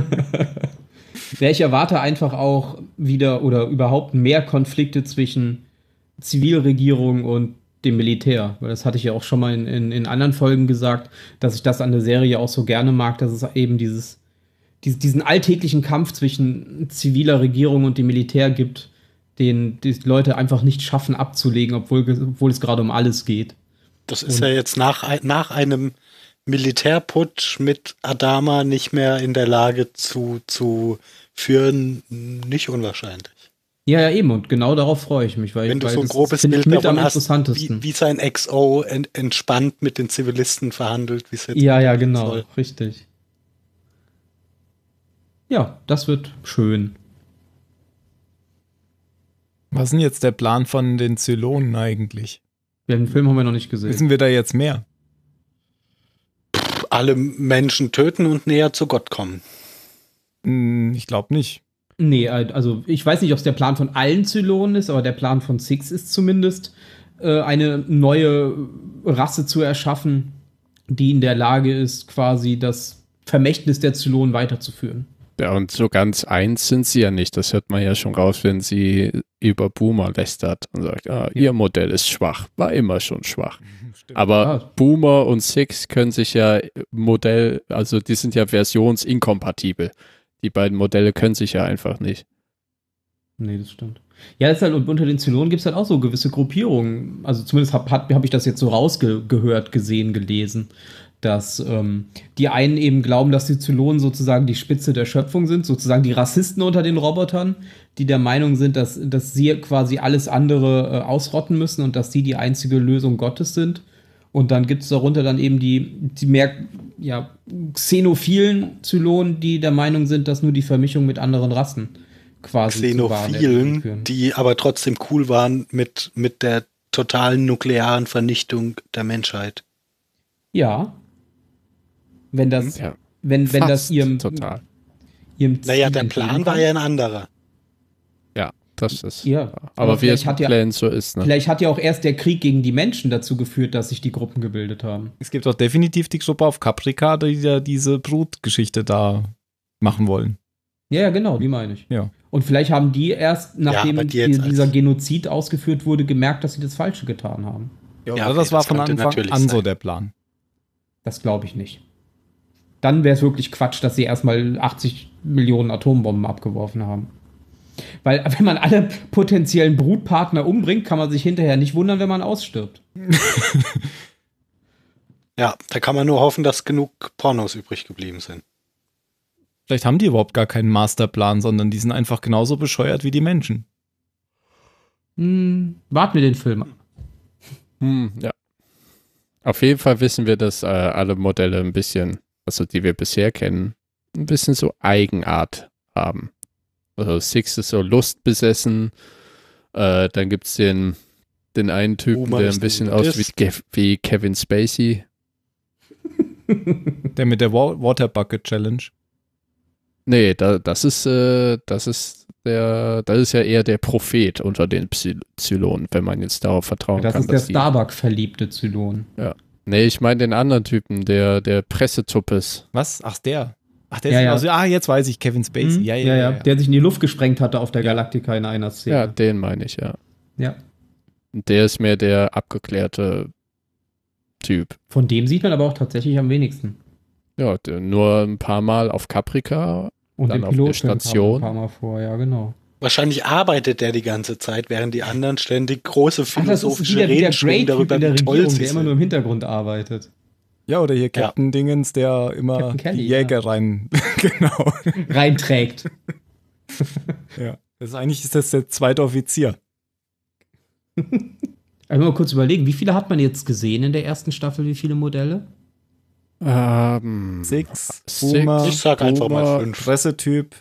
ja, ich erwarte einfach auch wieder oder überhaupt mehr Konflikte zwischen Zivilregierung und dem Militär. Weil das hatte ich ja auch schon mal in, in, in anderen Folgen gesagt, dass ich das an der Serie auch so gerne mag, dass es eben dieses, dies, diesen alltäglichen Kampf zwischen ziviler Regierung und dem Militär gibt, den die Leute einfach nicht schaffen abzulegen, obwohl, obwohl es gerade um alles geht. Das ist und ja jetzt nach, nach einem Militärputsch mit Adama nicht mehr in der Lage zu, zu führen, nicht unwahrscheinlich. Ja, ja, eben. Und genau darauf freue ich mich. Weil Wenn ich, du so ein grobes Bild davon hast, wie, wie, sein XO ent, entspannt mit den Zivilisten verhandelt, wie es jetzt Ja, ja, genau. Soll. Richtig. Ja, das wird schön. Was ist denn jetzt der Plan von den Zylonen eigentlich? Ja, den Film haben wir noch nicht gesehen. Wissen wir da jetzt mehr? alle Menschen töten und näher zu Gott kommen. Hm, ich glaube nicht. Nee, also ich weiß nicht, ob es der Plan von allen Zylonen ist, aber der Plan von Six ist zumindest, äh, eine neue Rasse zu erschaffen, die in der Lage ist, quasi das Vermächtnis der Zylonen weiterzuführen. Ja, und so ganz eins sind sie ja nicht. Das hört man ja schon raus, wenn sie über Boomer lästert und sagt, ah, ihr Modell ist schwach, war immer schon schwach. Stimmt. Aber ja. Boomer und Six können sich ja Modell, also die sind ja versionsinkompatibel. Die beiden Modelle können sich ja einfach nicht. Nee, das stimmt. Ja, ist halt, unter den Zylonen gibt es halt auch so gewisse Gruppierungen. Also zumindest habe hab ich das jetzt so rausgehört, gesehen, gelesen dass ähm, die einen eben glauben, dass die Zylonen sozusagen die Spitze der Schöpfung sind, sozusagen die Rassisten unter den Robotern, die der Meinung sind, dass, dass sie quasi alles andere äh, ausrotten müssen und dass sie die einzige Lösung Gottes sind. Und dann gibt es darunter dann eben die, die mehr ja, xenophilen Zylonen, die der Meinung sind, dass nur die Vermischung mit anderen Rassen quasi Xenophilen, die aber trotzdem cool waren mit, mit der totalen nuklearen Vernichtung der Menschheit. Ja, wenn das, ja, wenn, wenn das ihrem, total. ihrem Ziel Naja, der Plan war ja ein anderer. Ja, das ist. Ja, aber, aber wie es mit Plänen so ist. Ne? Vielleicht hat ja auch erst der Krieg gegen die Menschen dazu geführt, dass sich die Gruppen gebildet haben. Es gibt auch definitiv die Gruppe auf Caprica, die ja diese Brutgeschichte da machen wollen. Ja, ja, genau, die meine ich. Ja. Und vielleicht haben die erst, nachdem ja, die dieser Genozid ausgeführt wurde, gemerkt, dass sie das Falsche getan haben. Ja, okay, das war von Anfang an sein. so der Plan. Das glaube ich nicht dann wäre es wirklich Quatsch, dass sie erstmal 80 Millionen Atombomben abgeworfen haben. Weil, wenn man alle potenziellen Brutpartner umbringt, kann man sich hinterher nicht wundern, wenn man ausstirbt. ja, da kann man nur hoffen, dass genug Pornos übrig geblieben sind. Vielleicht haben die überhaupt gar keinen Masterplan, sondern die sind einfach genauso bescheuert wie die Menschen. Hm, warten wir den Film Hm, ja. Auf jeden Fall wissen wir, dass äh, alle Modelle ein bisschen also die wir bisher kennen, ein bisschen so Eigenart haben. Also Six ist so lustbesessen. Äh, dann gibt es den, den einen Typen, oh, der ein bisschen aussieht wie, wie Kevin Spacey. der mit der Water Bucket Challenge. Nee, da, das ist, äh, das ist der, das ist ja eher der Prophet unter den Zylonen, wenn man jetzt darauf vertrauen das kann. Das ist der Starbuck-verliebte Zylon. Ja. Nee, ich meine den anderen Typen, der, der Pressetuppes. Was? Ach, der. Ach, der ja, ist ja. Also, ah, jetzt weiß ich, Kevin Spacey. Mhm. Ja, ja, ja, Der sich in die Luft gesprengt hatte auf der Galaktika in einer Szene. Ja, den meine ich, ja. Ja. Der ist mehr der abgeklärte Typ. Von dem sieht man aber auch tatsächlich am wenigsten. Ja, nur ein paar Mal auf Caprica und dann auf der Station. Ein paar Mal vor, ja, genau. Wahrscheinlich arbeitet der die ganze Zeit, während die anderen ständig große philosophische Ach, Reden schwingen darüber, wie toll Regierung, sie der immer nur im Hintergrund arbeitet. Ja, oder hier Captain ja. Dingens, der immer Kelly, die Jäger ja. rein, genau. reinträgt. ja, das ist eigentlich ist das der zweite Offizier. Also mal kurz überlegen, wie viele hat man jetzt gesehen in der ersten Staffel, wie viele Modelle? Ähm, Six, Boomer, ich sag einfach mal fünf. Pressetyp.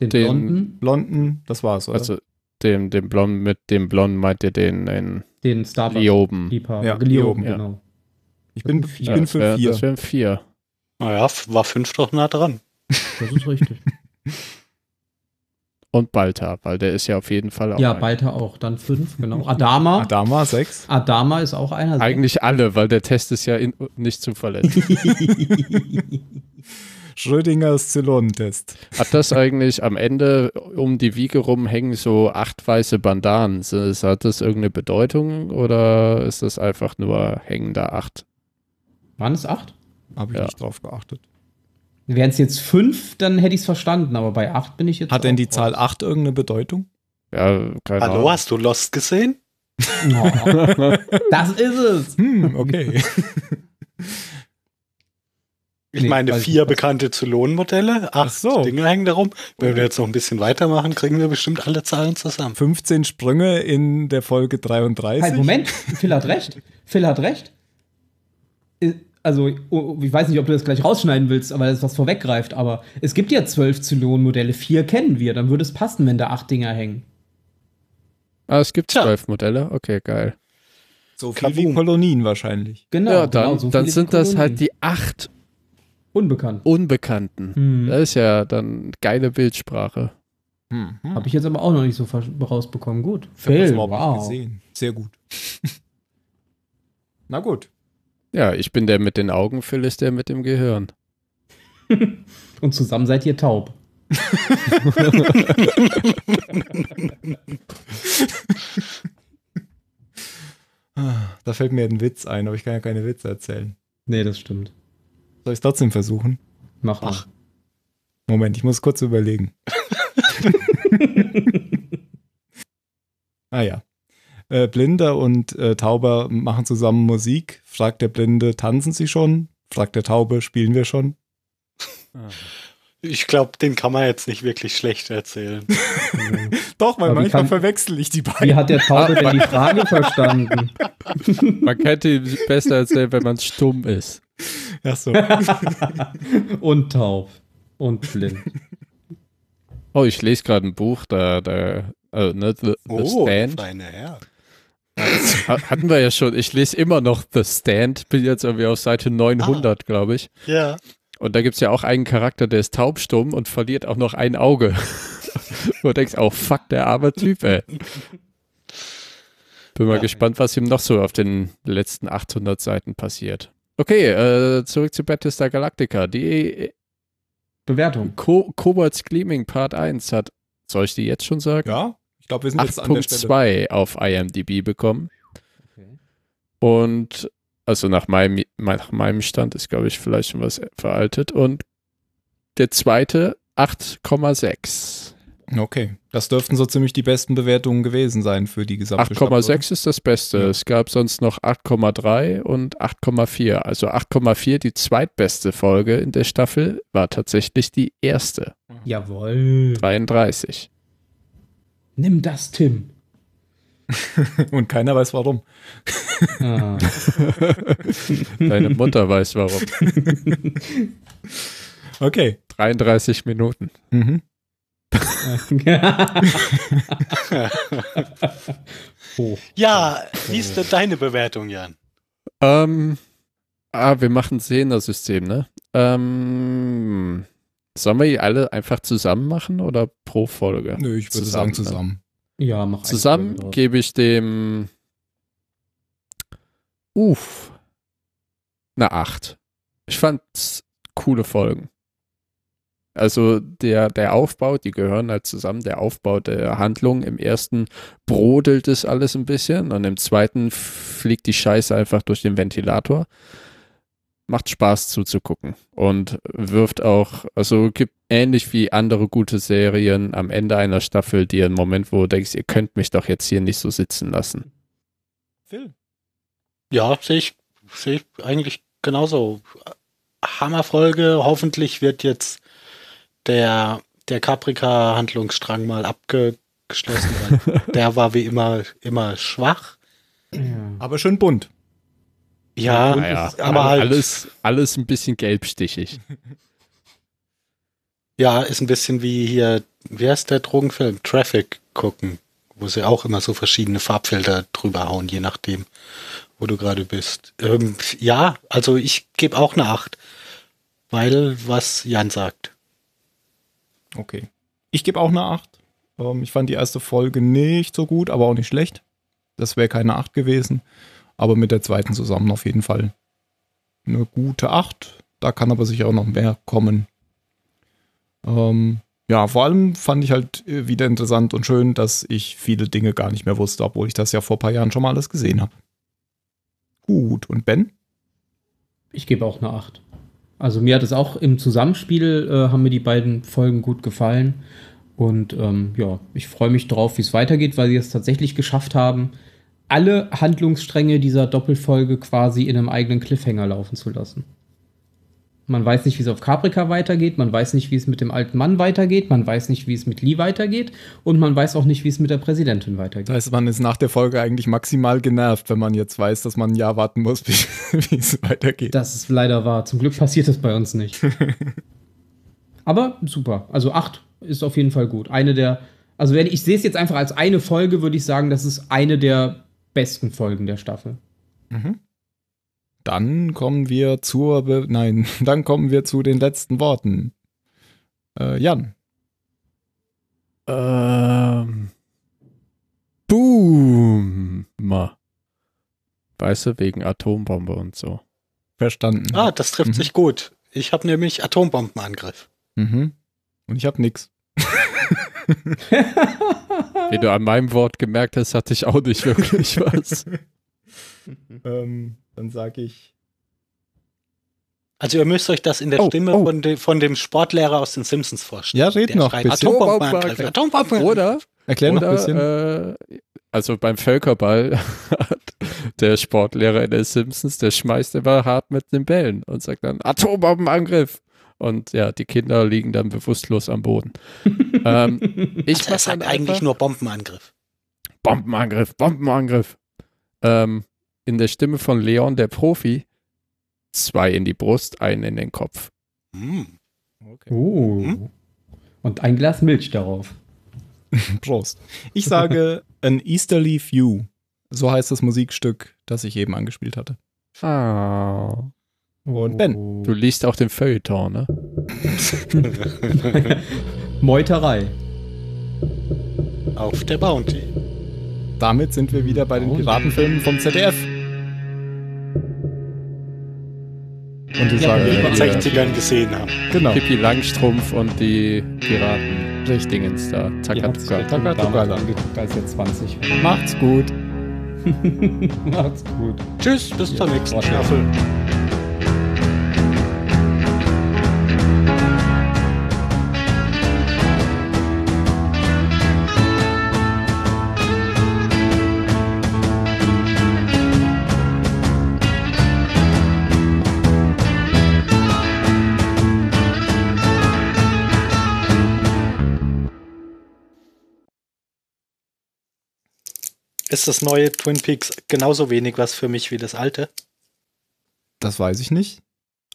Den, den Blonden? Blonden, das war's, oder? Also dem, dem Blonden, mit dem Blonden meint ihr den, den, den Starbucks Lioben. Ja, Lioben, genau. Ich bin, ich bin für wär, vier. Das wären vier. Naja, war fünf doch nah dran. Das ist richtig. Und Balta, weil der ist ja auf jeden Fall auch. Ja. Balta auch. Dann fünf, genau. Adama. Adama, sechs. Adama ist auch einer. Eigentlich alle, weil der Test ist ja in, nicht zuverlässig. Schrödingers Zylonentest. Hat das eigentlich am Ende um die Wiege rum hängen so acht weiße Bandanen? Hat das irgendeine Bedeutung oder ist das einfach nur hängender acht? Waren es acht? Habe ich ja. nicht drauf geachtet. Wären es jetzt fünf, dann hätte ich es verstanden, aber bei acht bin ich jetzt. Hat denn die Zahl acht irgendeine Bedeutung? Ja, keine Hallo, Ahnung. hast du Lost gesehen? Das ist es. Hm, okay. Ich nee, meine, vier bekannte Zylonenmodelle, acht so. Dinge hängen darum. Wenn wir jetzt noch ein bisschen weitermachen, kriegen wir bestimmt alle Zahlen zusammen. 15 Sprünge in der Folge 33. Halt, Moment, Phil hat recht. Phil hat recht. Also, oh, ich weiß nicht, ob du das gleich rausschneiden willst, aber das ist was vorweggreift, aber es gibt ja zwölf Zylon-Modelle, vier kennen wir, dann würde es passen, wenn da acht Dinger hängen. Ah, es gibt zwölf ja. Modelle? Okay, geil. So viel Kaboom. wie Kolonien wahrscheinlich. Genau, ja, dann, genau, so dann sind das halt die acht Unbekannten. Unbekannten. Hm. Das ist ja dann geile Bildsprache. Hm. Habe ich jetzt aber auch noch nicht so rausbekommen. Gut. Phil, wow. Gesehen. Sehr gut. Na gut. Ja, ich bin der mit den Augen, Phil ist der mit dem Gehirn. Und zusammen seid ihr taub. da fällt mir ein Witz ein, aber ich kann ja keine Witze erzählen. Nee, das stimmt. Soll ich es trotzdem versuchen? Mach Ach. Moment, ich muss kurz überlegen. ah ja. Äh, Blinder und äh, Tauber machen zusammen Musik. Fragt der Blinde, tanzen sie schon? Fragt der Taube, spielen wir schon? Ich glaube, den kann man jetzt nicht wirklich schlecht erzählen. Doch, weil manchmal kann, verwechsel ich die beiden. Wie hat der Taube denn die Frage verstanden? Man könnte ihn besser erzählen, wenn man stumm ist. Ach so. und taub. Und blind. Oh, ich lese gerade ein Buch, da, da, uh, ne, The, The oh, Stand. Feine Herr. Hatten wir ja schon. Ich lese immer noch The Stand. Bin jetzt irgendwie auf Seite 900, ah. glaube ich. Ja. Und da gibt es ja auch einen Charakter, der ist taubstumm und verliert auch noch ein Auge. Wo du denkst, oh fuck, der arme Typ, ey. Bin mal ja, gespannt, was ihm noch so auf den letzten 800 Seiten passiert. Okay, äh, zurück zu Battlestar Galactica. Die Bewertung. Co Kobolds Gleaming Part 1 hat, soll ich die jetzt schon sagen? Ja, ich glaube, wir sind jetzt an der Stelle. 8.2 auf IMDb bekommen. Okay. Und also nach meinem, nach meinem Stand ist, glaube ich, vielleicht schon was veraltet. Und der zweite 8,6. Okay, das dürften so ziemlich die besten Bewertungen gewesen sein für die gesamte 8,6 ist das Beste. Ja. Es gab sonst noch 8,3 und 8,4. Also 8,4, die zweitbeste Folge in der Staffel, war tatsächlich die erste. Jawohl. 33. Nimm das, Tim. und keiner weiß warum. Ah. Deine Mutter weiß warum. okay. 33 Minuten. Mhm. oh. Ja, wie ist denn deine Bewertung, Jan? Ähm, ah, wir machen Sehner-System, ne? Ähm, Sollen wir die alle einfach zusammen machen oder pro Folge? Nö, ich würde zusammen, sagen zusammen. Ne? Ja, mach Zusammen gebe ich dem Uff. Eine 8. Ich fand coole Folgen. Also der, der Aufbau, die gehören halt zusammen, der Aufbau der Handlung. Im ersten brodelt es alles ein bisschen und im zweiten fliegt die Scheiße einfach durch den Ventilator. Macht Spaß zuzugucken und wirft auch, also gibt ähnlich wie andere gute Serien am Ende einer Staffel dir einen Moment, wo du denkst, ihr könnt mich doch jetzt hier nicht so sitzen lassen. Phil? Ja, sehe ich, sehe ich eigentlich genauso. Hammerfolge. Hoffentlich wird jetzt der, der Caprica-Handlungsstrang mal abgeschlossen. der war wie immer, immer schwach. Ja. Aber schön bunt. Ja, ja aber halt. Alles, alles ein bisschen gelbstichig. Ja, ist ein bisschen wie hier, wie heißt der Drogenfilm? Traffic gucken, wo sie auch immer so verschiedene Farbfelder drüber hauen, je nachdem, wo du gerade bist. Ähm, ja, also ich gebe auch eine 8, weil was Jan sagt. Okay. Ich gebe auch eine 8. Ähm, ich fand die erste Folge nicht so gut, aber auch nicht schlecht. Das wäre keine 8 gewesen. Aber mit der zweiten zusammen auf jeden Fall eine gute 8. Da kann aber sicher auch noch mehr kommen. Ähm, ja, vor allem fand ich halt äh, wieder interessant und schön, dass ich viele Dinge gar nicht mehr wusste, obwohl ich das ja vor ein paar Jahren schon mal alles gesehen habe. Gut, und Ben? Ich gebe auch eine 8. Also mir hat es auch im Zusammenspiel, äh, haben mir die beiden Folgen gut gefallen. Und ähm, ja, ich freue mich drauf, wie es weitergeht, weil sie es tatsächlich geschafft haben, alle Handlungsstränge dieser Doppelfolge quasi in einem eigenen Cliffhanger laufen zu lassen. Man weiß nicht, wie es auf Caprica weitergeht, man weiß nicht, wie es mit dem alten Mann weitergeht, man weiß nicht, wie es mit Lee weitergeht und man weiß auch nicht, wie es mit der Präsidentin weitergeht. Das heißt, man ist nach der Folge eigentlich maximal genervt, wenn man jetzt weiß, dass man ein Jahr warten muss, wie es weitergeht. Das ist leider wahr. Zum Glück passiert das bei uns nicht. Aber super. Also acht ist auf jeden Fall gut. Eine der, also wenn ich sehe es jetzt einfach als eine Folge, würde ich sagen, das ist eine der besten Folgen der Staffel. Mhm. Dann kommen wir zur, Be nein, dann kommen wir zu den letzten Worten. Äh, Jan. Ähm. Boom. Weißt du, wegen Atombombe und so. Verstanden. Ah, das trifft mhm. sich gut. Ich habe nämlich Atombombenangriff. Mhm. Und ich habe nix. Wie du an meinem Wort gemerkt hast, hatte ich auch nicht wirklich was. ähm, dann sage ich. Also ihr müsst euch das in der oh, Stimme oh. Von, de, von, dem Sportlehrer aus den Simpsons vorstellen. Ja, red noch. Schreit, Atombomben, Atombomben. Oder? Erklär noch ein bisschen. Äh, also beim Völkerball hat der Sportlehrer in den Simpsons, der schmeißt immer hart mit den Bällen und sagt dann Atombombenangriff. Und ja, die Kinder liegen dann bewusstlos am Boden. ähm, ich also er sagt eigentlich nur Bombenangriff. Bombenangriff, Bombenangriff. Ähm, in der Stimme von Leon, der Profi, zwei in die Brust, einen in den Kopf. Mm. Okay. Oh. Hm? Und ein Glas Milch darauf. Prost. Ich sage An Easterly View. So heißt das Musikstück, das ich eben angespielt hatte. Ah. Und Ben. Du liest auch den Feuilleton, ne? Meuterei. Auf der Bounty. Damit sind wir wieder bei den Piratenfilmen vom ZDF. Und die ja, die wir in den 60ern gesehen haben. Genau. Pippi Langstrumpf und die Piraten. Richtigens da. Takatuka. Takatuka angeguckt, als er 20 war. Macht's gut. Macht's gut. Tschüss, bis ja, zur nächsten Staffel. Ist das neue Twin Peaks genauso wenig was für mich wie das alte? Das weiß ich nicht.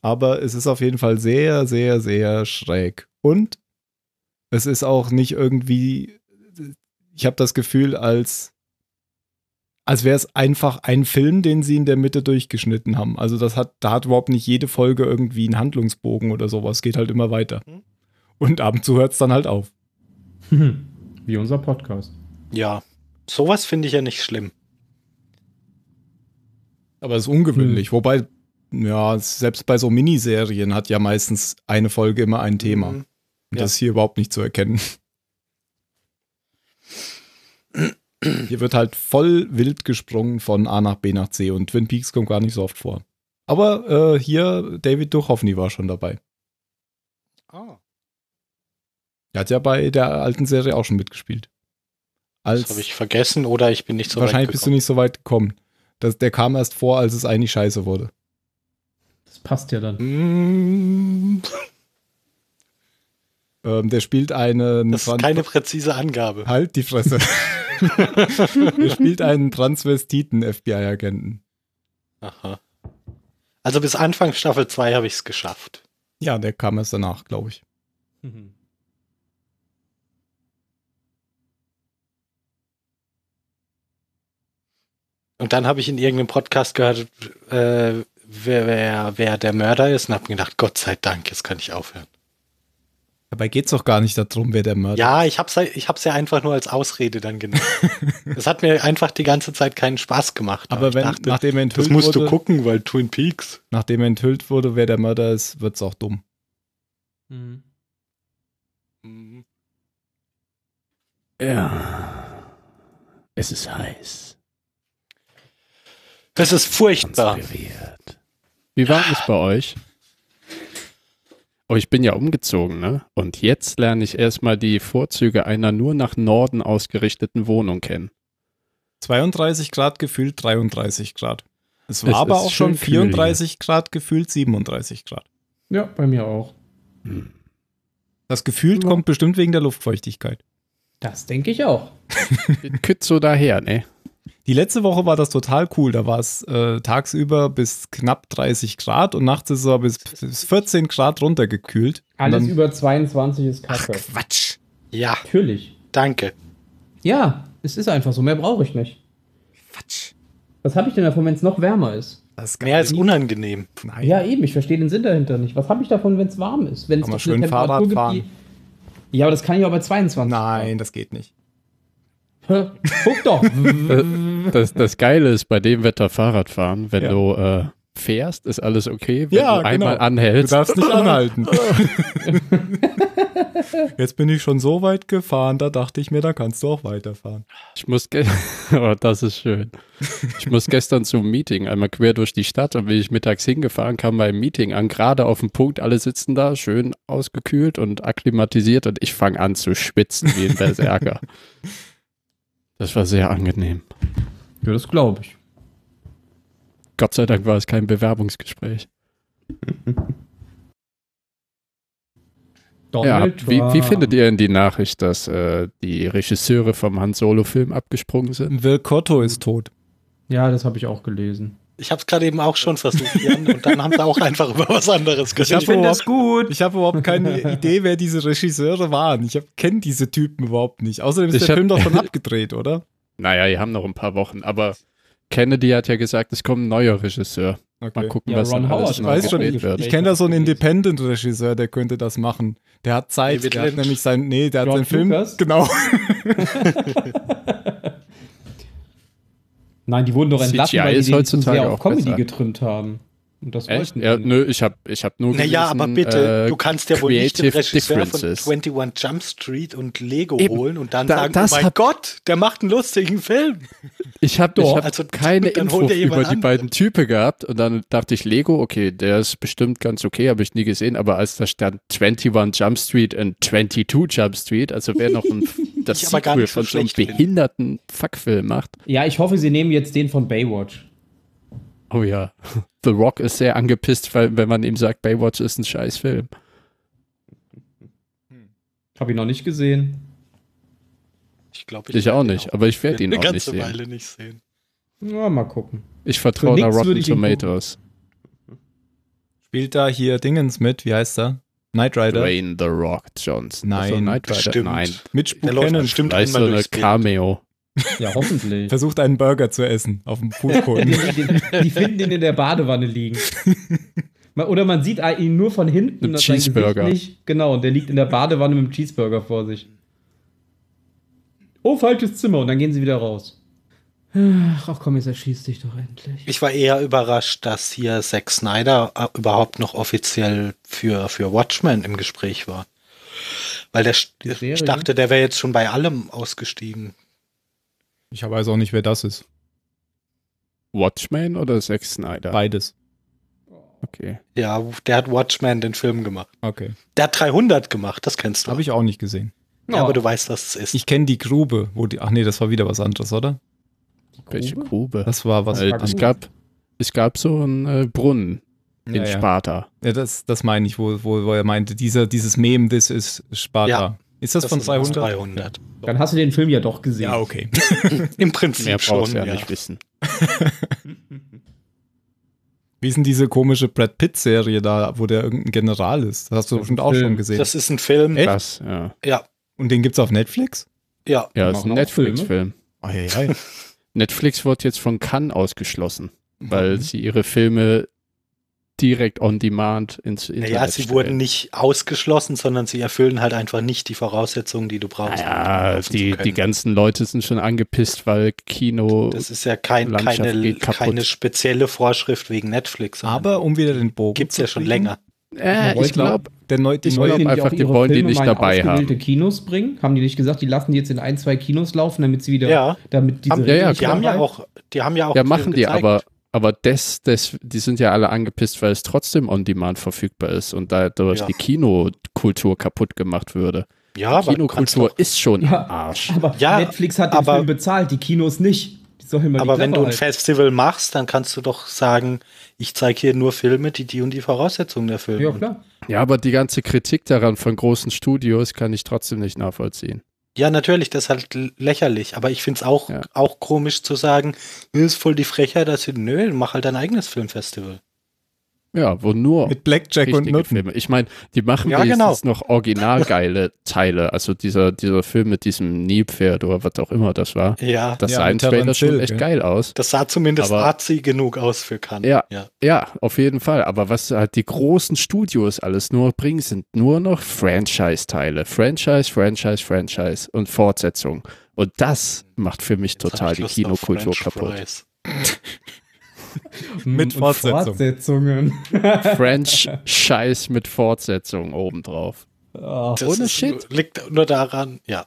Aber es ist auf jeden Fall sehr, sehr, sehr schräg. Und es ist auch nicht irgendwie, ich habe das Gefühl, als, als wäre es einfach ein Film, den sie in der Mitte durchgeschnitten haben. Also das hat, da hat überhaupt nicht jede Folge irgendwie einen Handlungsbogen oder sowas. Geht halt immer weiter. Mhm. Und ab und zu hört es dann halt auf. Wie unser Podcast. Ja, sowas finde ich ja nicht schlimm. Aber es ist ungewöhnlich. Hm. Wobei, ja, selbst bei so Miniserien hat ja meistens eine Folge immer ein Thema. Mhm. Ja. Das ist hier überhaupt nicht zu erkennen. Hier wird halt voll wild gesprungen von A nach B nach C und Twin Peaks kommt gar nicht so oft vor. Aber äh, hier, David Duchovny war schon dabei. Ah. Er hat ja bei der alten Serie auch schon mitgespielt. Als das habe ich vergessen oder ich bin nicht so weit Wahrscheinlich bist du nicht so weit gekommen. Das, der kam erst vor, als es eigentlich scheiße wurde. Das passt ja dann. Mm. ähm, der spielt einen. Das ist keine präzise Angabe. Halt die Fresse. er spielt einen Transvestiten-FBI-Agenten. Aha. Also bis Anfang Staffel 2 habe ich es geschafft. Ja, der kam erst danach, glaube ich. Mhm. Und dann habe ich in irgendeinem Podcast gehört, äh, wer, wer, wer der Mörder ist und habe gedacht, Gott sei Dank, jetzt kann ich aufhören. Dabei geht es doch gar nicht darum, wer der Mörder ist. Ja, ich habe es ich hab's ja einfach nur als Ausrede dann genommen. Es hat mir einfach die ganze Zeit keinen Spaß gemacht. Aber, aber wenn, dachte, nachdem enthüllt Das musst wurde, du gucken, weil Twin Peaks. Nachdem enthüllt wurde, wer der Mörder ist, wird es auch dumm. Mhm. Ja. Es ist heiß. Das ist furchtbar. Wie war es bei euch? Oh, ich bin ja umgezogen, ne? Und jetzt lerne ich erstmal die Vorzüge einer nur nach Norden ausgerichteten Wohnung kennen. 32 Grad gefühlt 33 Grad. Es war es aber auch schon 34 kühl, Grad gefühlt 37 Grad. Ja, bei mir auch. Hm. Das gefühlt ja. kommt bestimmt wegen der Luftfeuchtigkeit. Das denke ich auch. Kütt so daher, ne? Die letzte Woche war das total cool. Da war es äh, tagsüber bis knapp 30 Grad und nachts ist es bis, bis 14 Grad runtergekühlt. Alles dann, über 22 ist kacke. Ach, Quatsch. Ja. Natürlich. Danke. Ja, es ist einfach so. Mehr brauche ich nicht. Quatsch. Was habe ich denn davon, wenn es noch wärmer ist? Das ist mehr als unangenehm. Nein. Ja, eben. Ich verstehe den Sinn dahinter nicht. Was habe ich davon, wenn es warm ist? Wenn es schön Fahrrad fahren. Gibt, ja, aber das kann ich auch bei 22. Nein, das geht nicht. Guck doch. das, das Geile ist bei dem Wetter Fahrradfahren, wenn ja. du äh, fährst, ist alles okay. Wenn ja, du einmal genau. anhältst. Du darfst nicht anhalten. Jetzt bin ich schon so weit gefahren, da dachte ich mir, da kannst du auch weiterfahren. Ich muss, oh, das ist schön. Ich muss gestern zum Meeting einmal quer durch die Stadt und bin ich mittags hingefahren, kam beim Meeting an, gerade auf dem Punkt, alle sitzen da, schön ausgekühlt und akklimatisiert und ich fange an zu schwitzen wie ein Berserker. Das war sehr angenehm. Ja, das glaube ich. Gott sei Dank war es kein Bewerbungsgespräch. ja, wie, wie, findet ihr denn die Nachricht, dass äh, die Regisseure vom Han Solo-Film abgesprungen sind? Will Cotto ist tot. Ja, das habe ich auch gelesen. Ich habe es gerade eben auch schon versucht, Jan, und dann haben sie auch einfach über was anderes gesprochen. Ich, ich finde das gut. Ich habe überhaupt keine Idee, wer diese Regisseure waren. Ich kenne diese Typen überhaupt nicht. Außerdem ist ich der Film doch schon abgedreht, oder? Naja, die haben noch ein paar Wochen, aber Kennedy hat ja gesagt, es kommt ein neuer Regisseur. Okay. Mal gucken, ja, was Ron dann Howard, alles ich weiß schon, ich, wird. Ich kenne da so einen Independent-Regisseur, der könnte das machen. Der hat Zeit, der hat nämlich sein, nee, der George hat seinen Film, genau. Nein, die wurden doch entlassen, CGI weil die den zu sehr auf Comedy besser. getrimmt haben. Und das Echt? Ja, nö, ich habe ich hab nur Naja, aber bitte, äh, du kannst ja wohl nicht den Regisseur von 21 Jump Street und Lego Eben, holen und dann da, sagen, oh mein Gott, der macht einen lustigen Film. Ich habe hab also, keine Infos über die beiden Typen gehabt und dann dachte ich, Lego, okay, der ist bestimmt ganz okay, habe ich nie gesehen, aber als da stand 21 Jump Street und 22 Jump Street, also wer noch ein, das Sequel von so einem behinderten Fuckfilm macht. Ja, ich hoffe, sie nehmen jetzt den von Baywatch. Oh ja. The Rock ist sehr angepisst, weil, wenn man ihm sagt, Baywatch ist ein scheiß Film. Hab ich noch nicht gesehen. Ich glaube, ich, ich auch nicht, aber ich werde ihn auch nicht sehen. Weile nicht sehen. Ja, mal gucken. Ich vertraue der Rotten Tomatoes. Spielt da hier Dingens mit, wie heißt er? Knight Rider. Dwayne The Rock Johnson. Nein, also Knight Rider. Stimmt. Nein. Mitch Buchanan. Stimmt Vielleicht so eine Cameo. Ja, hoffentlich. Versucht einen Burger zu essen auf dem Fußboden. die, die, die, finden ihn in der Badewanne liegen. Oder man sieht ihn nur von hinten. Ein Cheeseburger. Nicht, genau, und der liegt in der Badewanne mit dem Cheeseburger vor sich. Oh, falsches Zimmer. Und dann gehen sie wieder raus. Ach komm, jetzt erschießt dich doch endlich. Ich war eher überrascht, dass hier Zack Snyder äh, überhaupt noch offiziell für, für Watchmen im Gespräch war. Weil der, ich dachte, der wäre jetzt schon bei allem ausgestiegen. Ich weiß auch nicht, wer das ist. Watchmen oder Zack Snyder? Beides. Okay. Ja, der hat Watchmen den Film gemacht. Okay. Der hat 300 gemacht, das kennst du. Habe ich auch nicht gesehen. Ja, oh. aber du weißt, was es ist. Ich kenne die Grube, wo die. Ach nee, das war wieder was anderes, oder? Grube? Welche Grube? Das war was. Äh, es, gab, es gab so einen äh, Brunnen in ja, Sparta. Ja, das, das meine ich, wo, wo, wo er meinte, dieser, dieses Mem, das ist Sparta. Ist das, das von 300? 300? Dann hast du den Film ja doch gesehen. Ja, okay. Im Prinzip Mehr schon. ja, ja nicht wissen. Wie ist denn diese komische Brad Pitt-Serie da, wo der irgendein General ist? Das hast du bestimmt auch schon gesehen. Das ist ein Film. Echt? Das, ja. ja. Und den gibt's auf Netflix? Ja. Ja, ist ein Netflix-Film. Netflix wird jetzt von Cannes ausgeschlossen, mhm. weil sie ihre Filme direkt on demand ins Internet Naja, sie stellen. wurden nicht ausgeschlossen, sondern sie erfüllen halt einfach nicht die Voraussetzungen, die du brauchst. Ja, um die, die ganzen Leute sind schon angepisst, weil Kino. Das ist ja kein, keine, keine spezielle Vorschrift wegen Netflix. Aber um wieder den Bogen. Gibt's ja schon länger. Äh, ich glaube, der neu, die wollen einfach, die wollen Filme die nicht dabei haben. Kinos bringen? Haben die nicht gesagt, die lassen die jetzt in ein, zwei Kinos laufen, damit sie wieder, ja. damit diese haben, ja, ja, die haben ja auch, die haben ja auch. Ja, machen die, aber, aber das, das, die sind ja alle angepisst, weil es trotzdem on demand verfügbar ist und dadurch ja. die Kinokultur kaputt gemacht würde. Ja, die Kinokultur ist schon ja, Arsch. Aber ja, Netflix hat den Film bezahlt, die Kinos nicht. aber wenn du ein Festival machst, dann kannst du doch sagen, ich zeige hier nur Filme, die die und die Voraussetzungen erfüllen. Ja, klar. Ja, aber die ganze Kritik daran von großen Studios kann ich trotzdem nicht nachvollziehen. Ja, natürlich, das ist halt lächerlich, aber ich finde es auch, ja. auch komisch zu sagen, ist voll die Frechheit, dass sie, nö, mach halt dein eigenes Filmfestival. Ja, wo nur mit Blackjack und Nutten. Filme. Ich meine, die machen ja, genau. noch original geile Teile. Also dieser, dieser Film mit diesem Nilpferd oder was auch immer das war. Ja. Das ja, sah im Trailer schon echt ja. geil aus. Das sah zumindest artsy genug aus für Cannes. Ja, ja, ja, auf jeden Fall. Aber was halt die großen Studios alles nur bringen, sind nur noch Franchise-Teile. Franchise, Franchise, Franchise und Fortsetzung. Und das macht für mich Jetzt total die Kinokultur kaputt. mit Fortsetzung. Fortsetzungen. French Scheiß mit Fortsetzung obendrauf. Oh, Ohne Shit. Liegt nur daran, ja.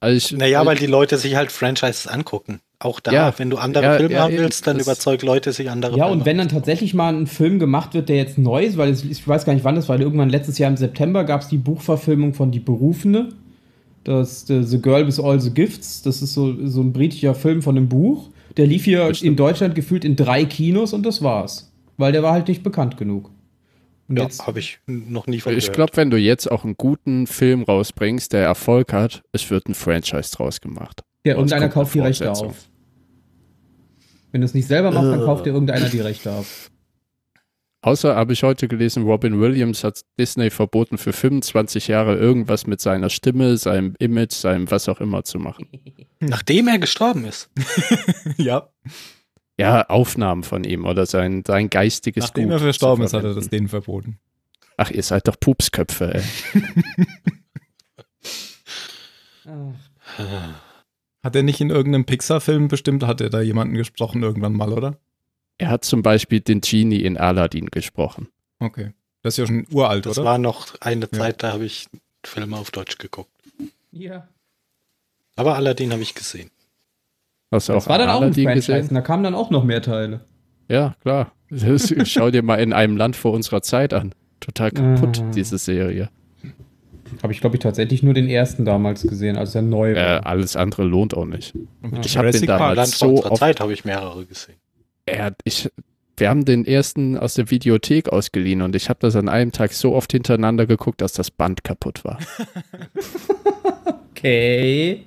Also ich, naja, also weil die Leute sich halt Franchises angucken. Auch da, ja, wenn du andere ja, Filme ja, haben willst, dann überzeug Leute, sich andere Ja, Filme und wenn dann tatsächlich mal ein Film gemacht wird, der jetzt neu ist, weil es, ich weiß gar nicht wann das war, irgendwann letztes Jahr im September gab es die Buchverfilmung von Die Berufene. Das The Girl with All the Gifts. Das ist so, so ein britischer Film von einem Buch. Der lief hier Bestimmt. in Deutschland gefühlt in drei Kinos und das war's. Weil der war halt nicht bekannt genug. Und ja, habe ich noch nie von Ich glaube, wenn du jetzt auch einen guten Film rausbringst, der Erfolg hat, es wird ein Franchise draus gemacht. Ja, irgendeiner kauft die Rechte auf. Wenn du es nicht selber machst, dann kauft dir irgendeiner die Rechte auf. Außer habe ich heute gelesen, Robin Williams hat Disney verboten, für 25 Jahre irgendwas mit seiner Stimme, seinem Image, seinem was auch immer zu machen. Nachdem er gestorben ist. ja. Ja, Aufnahmen von ihm oder sein, sein geistiges Nachdem Gut er verstorben ist, hat er das denen verboten. Ach, ihr seid doch Pupsköpfe, ey. hat er nicht in irgendeinem Pixar-Film bestimmt, hat er da jemanden gesprochen irgendwann mal, oder? Er hat zum Beispiel den Genie in Aladdin gesprochen. Okay. Das ist ja schon uralt, das oder? Das war noch eine Zeit, ja. da habe ich Filme auf Deutsch geguckt. Ja. Aber Aladdin habe ich gesehen. Hast du das auch war dann Aladdin auch ein Franchise, gesehen? da kamen dann auch noch mehr Teile. Ja, klar. schau dir mal in einem Land vor unserer Zeit an. Total kaputt, ah. diese Serie. Habe ich, glaube ich, tatsächlich nur den ersten damals gesehen, als er neu war. Äh, alles andere lohnt auch nicht. Ja. Ich habe den damals Land so unserer Zeit habe ich mehrere gesehen er, ich, wir haben den ersten aus der Videothek ausgeliehen und ich habe das an einem Tag so oft hintereinander geguckt, dass das Band kaputt war. okay.